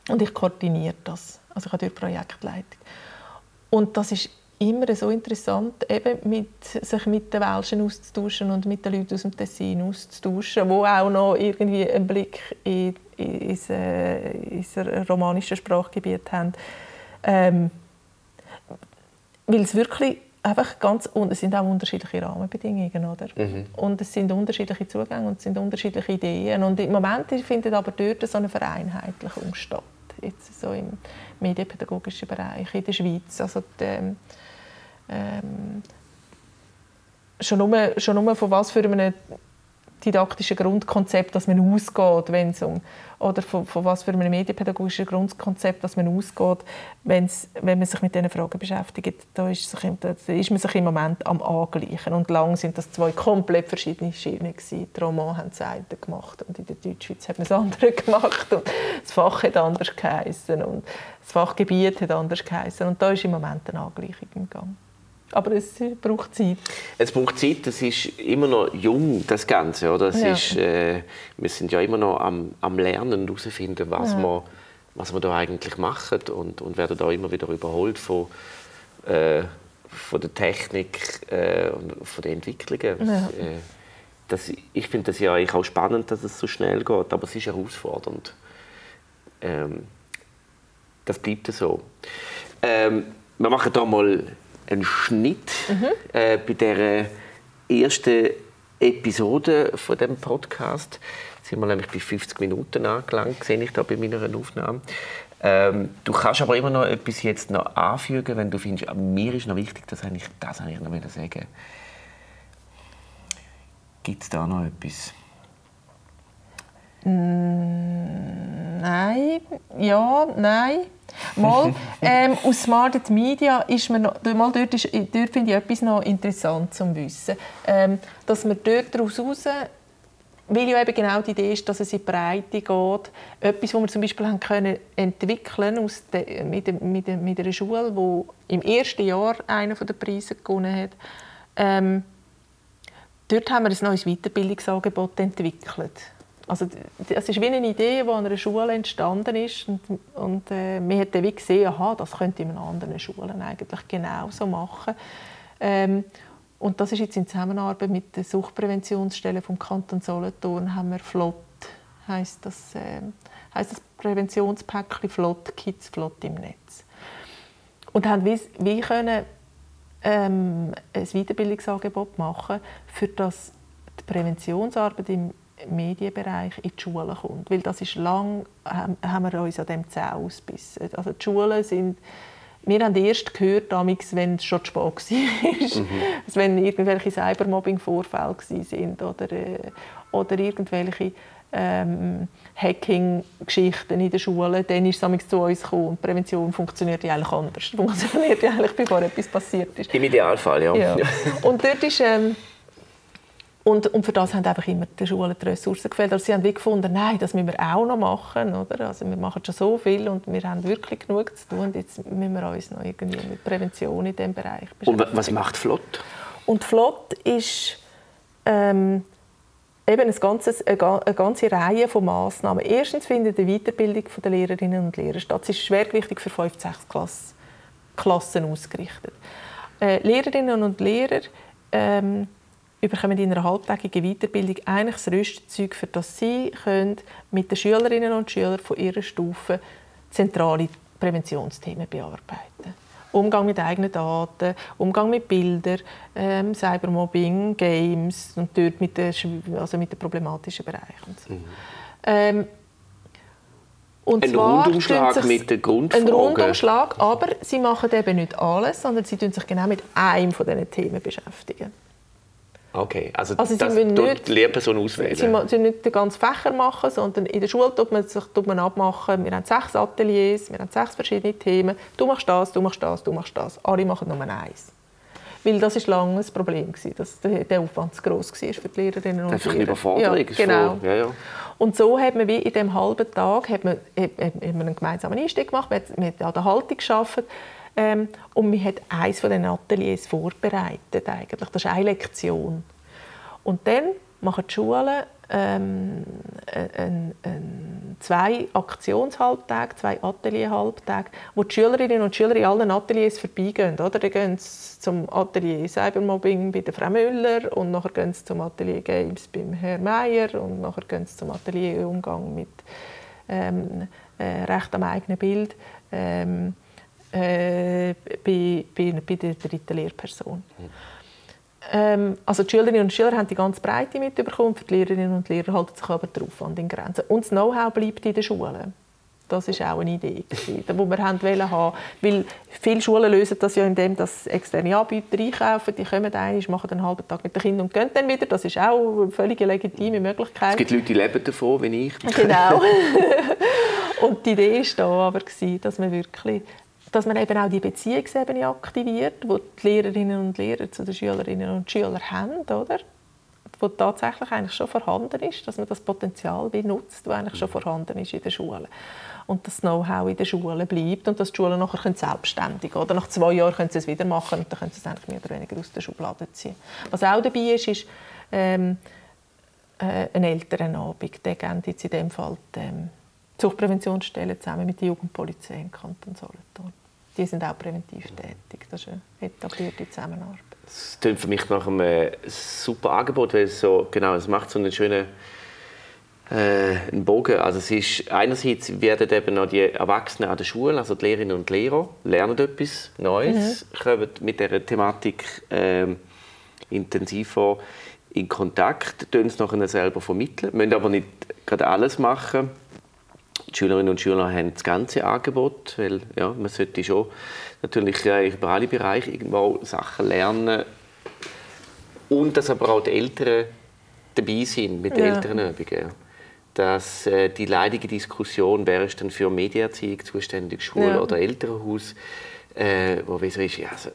und ich koordiniere das. Also ich habe dort Projektleitung. Und das ist immer so interessant, eben mit, sich mit den Welschen auszutauschen und mit den Leuten aus dem Tessin auszutauschen, wo auch noch irgendwie einen Blick in, in, ins, äh, ins Sprachgebiet haben. Ähm, weil es wirklich einfach ganz und es sind auch unterschiedliche Rahmenbedingungen, oder? Mhm. Und es sind unterschiedliche Zugänge und es sind unterschiedliche Ideen. Und im Moment findet aber dort so eine Vereinheitlichung statt, jetzt so im medienpädagogischen Bereich in der Schweiz. Also die, ähm, ähm schon, nur, schon nur von was für einem didaktischen Grundkonzept, das man ausgeht, wenn es um oder von, von, was für einem medienpädagogischen Grundkonzept, das man ausgeht, wenn's, wenn man sich mit diesen Fragen beschäftigt. Da ist, sich, da ist man sich im Moment am Angleichen. Und lang sind das zwei komplett verschiedene Schienen. Die Roman haben das eine gemacht und in der Deutschschweiz hat man das andere [laughs] gemacht und das Fach hat anders geheißen und das Fachgebiet hat anders geheißen und da ist im Moment eine Angleichung im Gang. Aber es braucht Zeit. Es braucht Zeit, es ist immer noch jung, das Ganze. Oder? Es ja. ist, äh, wir sind ja immer noch am, am Lernen und herausfinden, was, ja. wir, was wir da eigentlich machen und, und werden da immer wieder überholt von, äh, von der Technik äh, und von den Entwicklungen. Ja. Äh, das, ich finde das ja auch spannend, dass es so schnell geht, aber es ist herausfordernd. Ähm, das bleibt so. Ähm, wir machen hier mal einen Schnitt mhm. äh, bei der ersten Episode von dem Podcast. Jetzt sind wir nämlich bei 50 Minuten angelangt, sehe ich da bei meiner Aufnahme. Ähm, du kannst aber immer noch etwas jetzt noch anfügen, wenn du findest, ah, mir ist noch wichtig, das habe ich, das habe noch sagen. Gibt es da noch etwas? Nein, ja, nein. Mal, [laughs] ähm, aus Smart Media ist man noch, mal dort, ist, dort finde ich etwas noch interessant zu wissen. Ähm, dass man dort daraus raus, weil ja eben genau die Idee ist, dass es in die Breite geht. Etwas, was wir zum Beispiel haben können entwickeln aus de, mit, de, mit, de, mit einer Schule, die im ersten Jahr einen der Preise gewonnen hat. Ähm, dort haben wir ein neues Weiterbildungsangebot entwickelt. Also, das ist wie eine Idee, die an einer Schule entstanden ist. Und, und äh, wir haben dann gesehen, aha, das könnte man an anderen Schulen eigentlich genauso machen. Ähm, und das ist jetzt in Zusammenarbeit mit der Suchtpräventionsstelle vom Kanton Solothurn haben wir Flott, heißt das, äh, heißt das Präventionspäckchen Flott, Kids Flott im Netz. Und haben wie, wie können ähm, ein Weiterbildungsangebot machen, für das die Präventionsarbeit im Medienbereich in die Schulen kommt. Weil das ist lang, haben wir uns an dem Zähne ausgebissen. Also die Schulen sind, wir haben erst gehört, wenn es schon zu spät war. Mhm. Also wenn irgendwelche Cybermobbing-Vorfälle waren oder, äh, oder irgendwelche ähm, Hacking-Geschichten in den Schulen, dann ist es zu uns gekommen. Prävention funktioniert ja eigentlich anders. [laughs] Funktioniert ja eigentlich, bevor etwas passiert ist. Im Idealfall, ja. ja. [laughs] Und dort ist... Ähm, und, und für das haben einfach immer die Schulen die Ressourcen gefehlt. Also sie haben wie gefunden, nein, das müssen wir auch noch machen. Oder? Also wir machen schon so viel und wir haben wirklich genug zu tun. Und jetzt müssen wir uns noch irgendwie mit Prävention in diesem Bereich beschäftigen. Und was macht Flott? Und Flott ist ähm, eben ein ganzes, eine, ganze Reihe von Massnahmen. Erstens findet die Weiterbildung der Lehrerinnen und Lehrer statt. Sie ist schwergewichtig für 5 6 Klassen ausgerichtet. Äh, Lehrerinnen und Lehrer ähm, bekommen in einer halbtägigen Weiterbildung eigentlich das Rüstzeug, für das sie können mit den Schülerinnen und Schülern von ihrer Stufe zentrale Präventionsthemen bearbeiten. Umgang mit eigenen Daten, Umgang mit Bildern, ähm, Cybermobbing, Games und dort mit den, also mit den problematischen Bereichen. So. Mhm. Ähm, und ein Rundumschlag mit den Grundfragen. Ein Rundumschlag, aber sie machen eben nicht alles, sondern sie sich genau mit einem von diesen Themen beschäftigen. Okay, also, also das müssen nicht, die Lehrperson auswählen? Sie müssen nicht den ganzen Fächer machen, sondern in der Schule tut man sich tut man abmachen. Wir haben sechs Ateliers, wir haben sechs verschiedene Themen. Du machst das, du machst das, du machst das. Alle machen nur eins. Weil das war lange ein Problem, dass der Aufwand zu gross war für die Lehrerinnen und Lehrer. Einfach eine Überforderung. Ja, genau. Ja, ja. Und so hat man wie in diesem halben Tag hat man, hat, hat man einen gemeinsamen Einstieg gemacht, man hat, man hat an der Haltung gearbeitet ähm, und man hat eines von den Ateliers vorbereitet eigentlich. Das ist eine Lektion. Und dann machen die Schulen ähm, ein, ein, zwei Aktionshalbtage, zwei Atelierhalbtage, wo die Schülerinnen und Schüler in allen Ateliers vorbeigehen. Oder? Dann gehen sie zum Atelier Cybermobbing bei der Frau Müller und nachher gehen sie zum Atelier Games beim Herrn Meier und nachher gehen sie zum Atelier Umgang mit ähm, äh, Recht am eigenen Bild. Ähm, äh, bei, bei, bei, der dritten Lehrperson. Mhm. Ähm, also die Schülerinnen und Schüler haben die ganz Breite mitbekommen, die Lehrerinnen und Lehrer halten sich aber der Aufwand in Grenzen. Und das Know-how bleibt in den Schulen. Das war auch eine Idee, die wir haben haben Weil viele Schulen lösen das ja, indem dass externe Anbieter einkaufen. Die kommen einmal, machen einen halben Tag mit den Kindern und gehen dann wieder. Das ist auch eine völlig legitime Möglichkeit. Es gibt Leute, die leben davon, wie ich. Genau. [laughs] und die Idee war da aber, dass man wirklich dass man eben auch die Beziehungsebene aktiviert, wo die Lehrerinnen und Lehrer zu den Schülerinnen und Schülern haben, oder? wo tatsächlich eigentlich schon vorhanden ist, dass man das Potenzial benutzt, das eigentlich schon vorhanden ist in den Schulen. Und das Know-how in den Schulen bleibt und dass die Schulen nachher selbstständig oder nach zwei Jahren können sie es wieder machen und dann können sie es eigentlich mehr oder weniger aus der Schublade ziehen. Was auch dabei ist, ist ähm, äh, ein Elternabend. Der gibt jetzt in dem Fall die ähm, Suchtpräventionsstelle zusammen mit der Jugendpolizei im Kanton Solothurn die sind auch präventiv tätig. Das ist eine etablierte Zusammenarbeit. Das klingt für mich nach einem äh, super Angebot, weil es so, genau, es macht so einen schönen äh, ein Bogen. Also es ist, einerseits werden eben noch die Erwachsenen an der Schule, also die Lehrerinnen und Lehrer, lernen etwas Neues, mhm. kommen mit dieser Thematik äh, intensiver in Kontakt, können es nachher selber vermitteln, müssen aber nicht gerade alles machen. Die Schülerinnen und Schüler haben das ganze Angebot, weil ja, man sollte schon natürlich über alle Bereiche irgendwo Sachen lernen und dass aber auch die Eltern dabei sind mit ja. Elternübungen. Dass äh, die leidige Diskussion, wer ist denn für Medienerziehung zuständig, Schule ja. oder Elternhaus, äh, wo wie so ist, ja, also,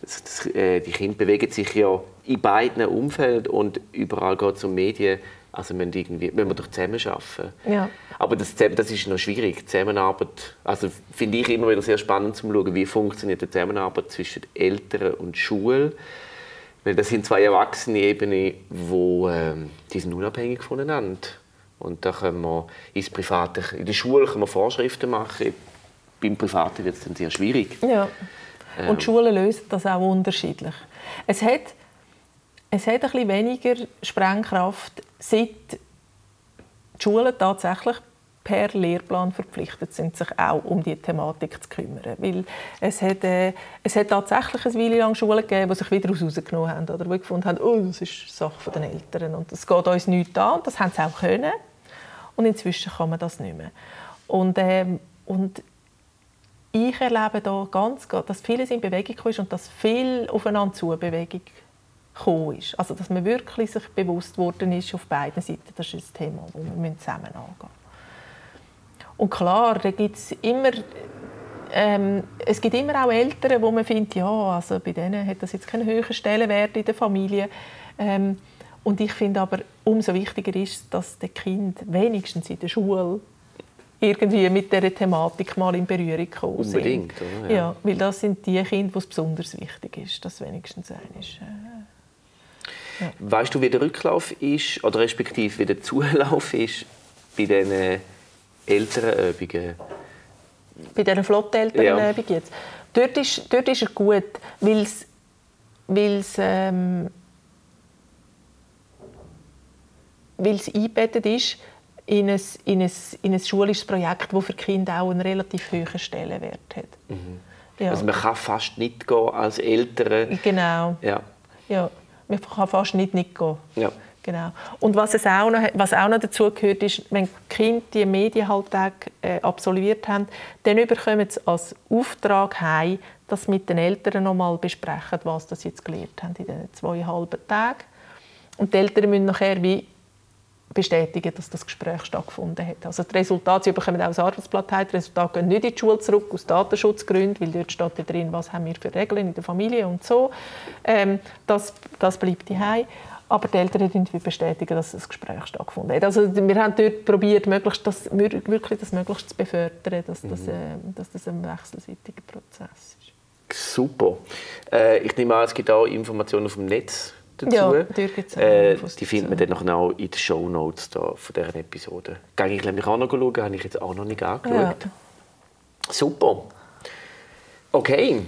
das, das, äh, die Kinder bewegen sich ja in beiden Umfelden und überall geht es um Medien. Also müssen, irgendwie, müssen wir doch zusammen arbeiten. Ja. Aber das, das ist noch schwierig. Zusammenarbeit, also finde ich immer wieder sehr spannend zu schauen, wie funktioniert die Zusammenarbeit zwischen Eltern und Schule. Weil das sind zwei erwachsene Ebenen, wo, ähm, die sind unabhängig voneinander. Und da können wir ins Private, in der Schule können wir Vorschriften machen. Beim Privaten wird es dann sehr schwierig. Ja. Und ähm. die Schulen lösen das auch unterschiedlich. Es hat, es hat ein weniger Sprengkraft, seit die Schulen tatsächlich per Lehrplan verpflichtet sind, sich auch um die Thematik zu kümmern. Weil es hat, äh, es hat tatsächlich eine Weile lang Schulen gegeben, die sich wieder rausgenommen haben oder die gefunden haben, oh, das ist Sache der Eltern und das geht uns nichts an. Und das haben sie auch können. Und inzwischen kann man das nicht mehr. Und, ähm, und ich erlebe da ganz, dass vieles in Bewegung ist und dass viel aufeinander zu Bewegung gekommen ist. Also dass man wirklich sich bewusst worden ist auf beiden Seiten, das ist ein Thema, das wir zusammen angehen Und klar, da gibt es immer ähm, es gibt immer auch Eltern, wo man findet, ja, also bei denen hat das jetzt keinen höheren Stellenwert in der Familie. Ähm, und ich finde aber, umso wichtiger ist, dass der Kind wenigstens in der Schule irgendwie mit dieser Thematik mal in Berührung gekommen Unbedingt, sind. Oder? Ja. ja. weil das sind die Kinder, wo es besonders wichtig ist, dass wenigstens ein ist. Äh, ja. Weißt du, wie der Rücklauf ist, oder respektive wie der Zulauf ist bei diesen älteren Übungen? Bei diesen Flottelternübungen ja. jetzt? Dort ist, dort ist er gut, weil es ähm, eingebettet ist in ein, in, ein, in ein schulisches Projekt, das für Kinder auch einen relativ hohen Stellenwert hat. Mhm. Ja. Also man kann fast nicht gehen als Eltern. Genau. Ja. ja. Man kann fast nicht nicht gehen. Ja. Genau. Und was, es auch noch, was auch noch dazu gehört, ist, wenn die Kinder die Medienhalbtag äh, absolviert haben, dann bekommen sie als Auftrag heim, dass mit den Eltern noch mal besprechen, was sie jetzt gelernt haben in diesen zweieinhalb Tagen. Und die Eltern müssen nachher wie bestätigen, dass das Gespräch stattgefunden hat. Also die Resultate, sie bekommen auch das Arbeitsblatt die Resultate gehen nicht in die Schule zurück, aus Datenschutzgründen, weil dort steht ja drin, was haben wir für Regeln in der Familie und so. Ähm, das, das bleibt daheim. Aber die Eltern bestätigen, dass das Gespräch stattgefunden hat. Also wir haben dort probiert, möglichst das, wirklich das möglichst zu befördern, dass, mhm. das, äh, dass das ein wechselseitiger Prozess ist. Super. Äh, ich nehme an, es gibt auch Informationen vom Netz dazu. Ja, äh, die findet man dann auch in den Show Notes von dieser Episode. Gehe ich nämlich auch noch schauen, habe ich jetzt auch noch nicht angeschaut. Ja. Super. Okay.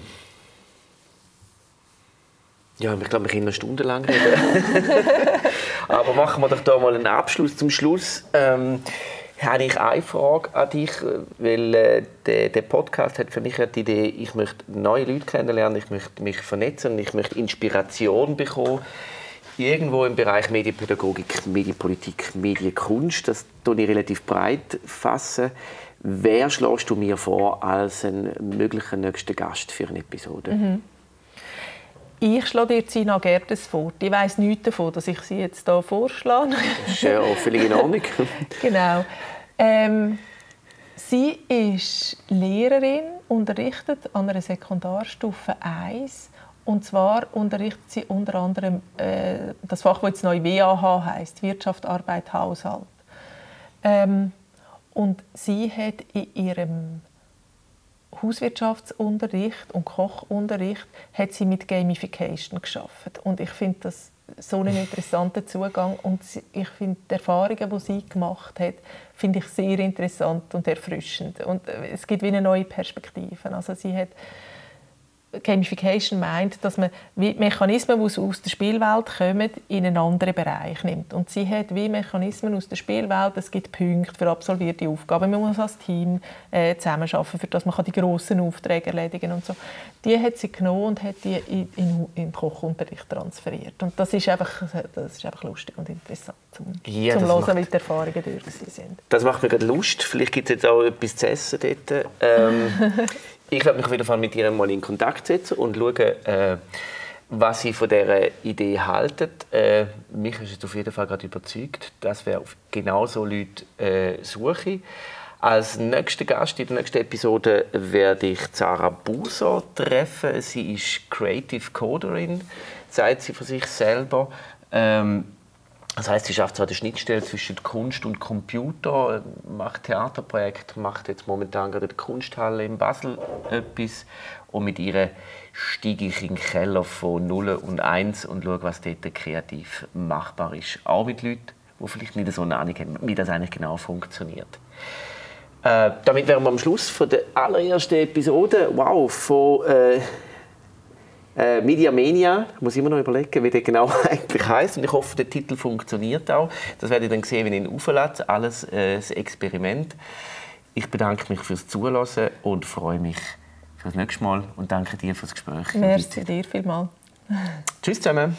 Ja, ich glaube, wir können noch stundenlang reden. [laughs] [laughs] Aber machen wir doch da mal einen Abschluss zum Schluss. Ähm, habe ich eine Frage an dich, weil äh, der, der, Podcast hat für mich die Idee, ich möchte neue Leute kennenlernen, ich möchte mich vernetzen, ich möchte Inspiration bekommen. Irgendwo im Bereich Medienpädagogik, Medienpolitik, Medienkunst, das tue ich relativ breit fassen. Wer schlägst du mir vor als einen möglichen nächsten Gast für eine Episode? Mhm. Ich schlage dir Zina Gerdes vor. Ich weiß nichts davon, dass ich sie jetzt hier vorschlage. Das ist ja auch völlig in Ordnung. [laughs] genau. Ähm, sie ist Lehrerin, unterrichtet an einer Sekundarstufe 1. Und zwar unterrichtet sie unter anderem äh, das Fach, das jetzt neu WAH heißt, Wirtschaft, Arbeit, Haushalt. Ähm, und sie hat in ihrem Hauswirtschaftsunterricht und Kochunterricht hat sie mit Gamification geschafft. Und ich finde das so einen interessanten Zugang. Und ich finde die Erfahrungen, die sie gemacht hat, finde ich sehr interessant und erfrischend. Und äh, es gibt wie eine neue Perspektive. Also sie hat Gamification meint, dass man wie Mechanismen, die aus der Spielwelt kommen, in einen anderen Bereich nimmt. Und sie hat wie Mechanismen aus der Spielwelt, es gibt Punkte für absolvierte Aufgaben, man muss als Team äh, zusammenarbeiten, für das man die grossen Aufträge erledigen und so. Die hat sie genommen und hat die in, in, in den Kochunterricht transferiert. Und das ist einfach, das ist einfach lustig und interessant zum, ja, zum Hören, wie die Erfahrungen durch sind. Das macht mir gerade Lust. Vielleicht gibt es jetzt auch etwas zu essen dort. Ähm, [laughs] ich werde mich auf jeden Fall mit ihr mal in Kontakt setzen und schauen, äh, was sie von dieser Idee halten. Äh, mich ist jetzt auf jeden Fall gerade überzeugt, dass wir genau so Leute äh, suchen. Als nächster Gast in der nächsten Episode werde ich Zara Buser treffen. Sie ist Creative Coderin, sagt sie von sich selber. Ähm, das heißt, sie schafft zwar die Schnittstelle zwischen Kunst und Computer, macht Theaterprojekte, macht jetzt momentan gerade in der Kunsthalle in Basel etwas und mit ihr steige ich in den Keller von 0 und 1 und schaue, was dort kreativ machbar ist. Auch mit Leuten, die vielleicht nicht so eine Ahnung haben, wie das eigentlich genau funktioniert. Äh, damit wären wir am Schluss von der allerersten Episode. Wow, von äh, äh, Media Mania, ich muss immer noch überlegen, wie der genau [laughs] eigentlich heißt. Und ich hoffe, der Titel funktioniert auch. Das werde ich dann sehen, wenn ich ihn auflade. Alles äh, ein Experiment. Ich bedanke mich fürs Zuhören und freue mich fürs nächste Mal und danke dir fürs Gespräch. Merci dir vielmals. Tschüss zusammen.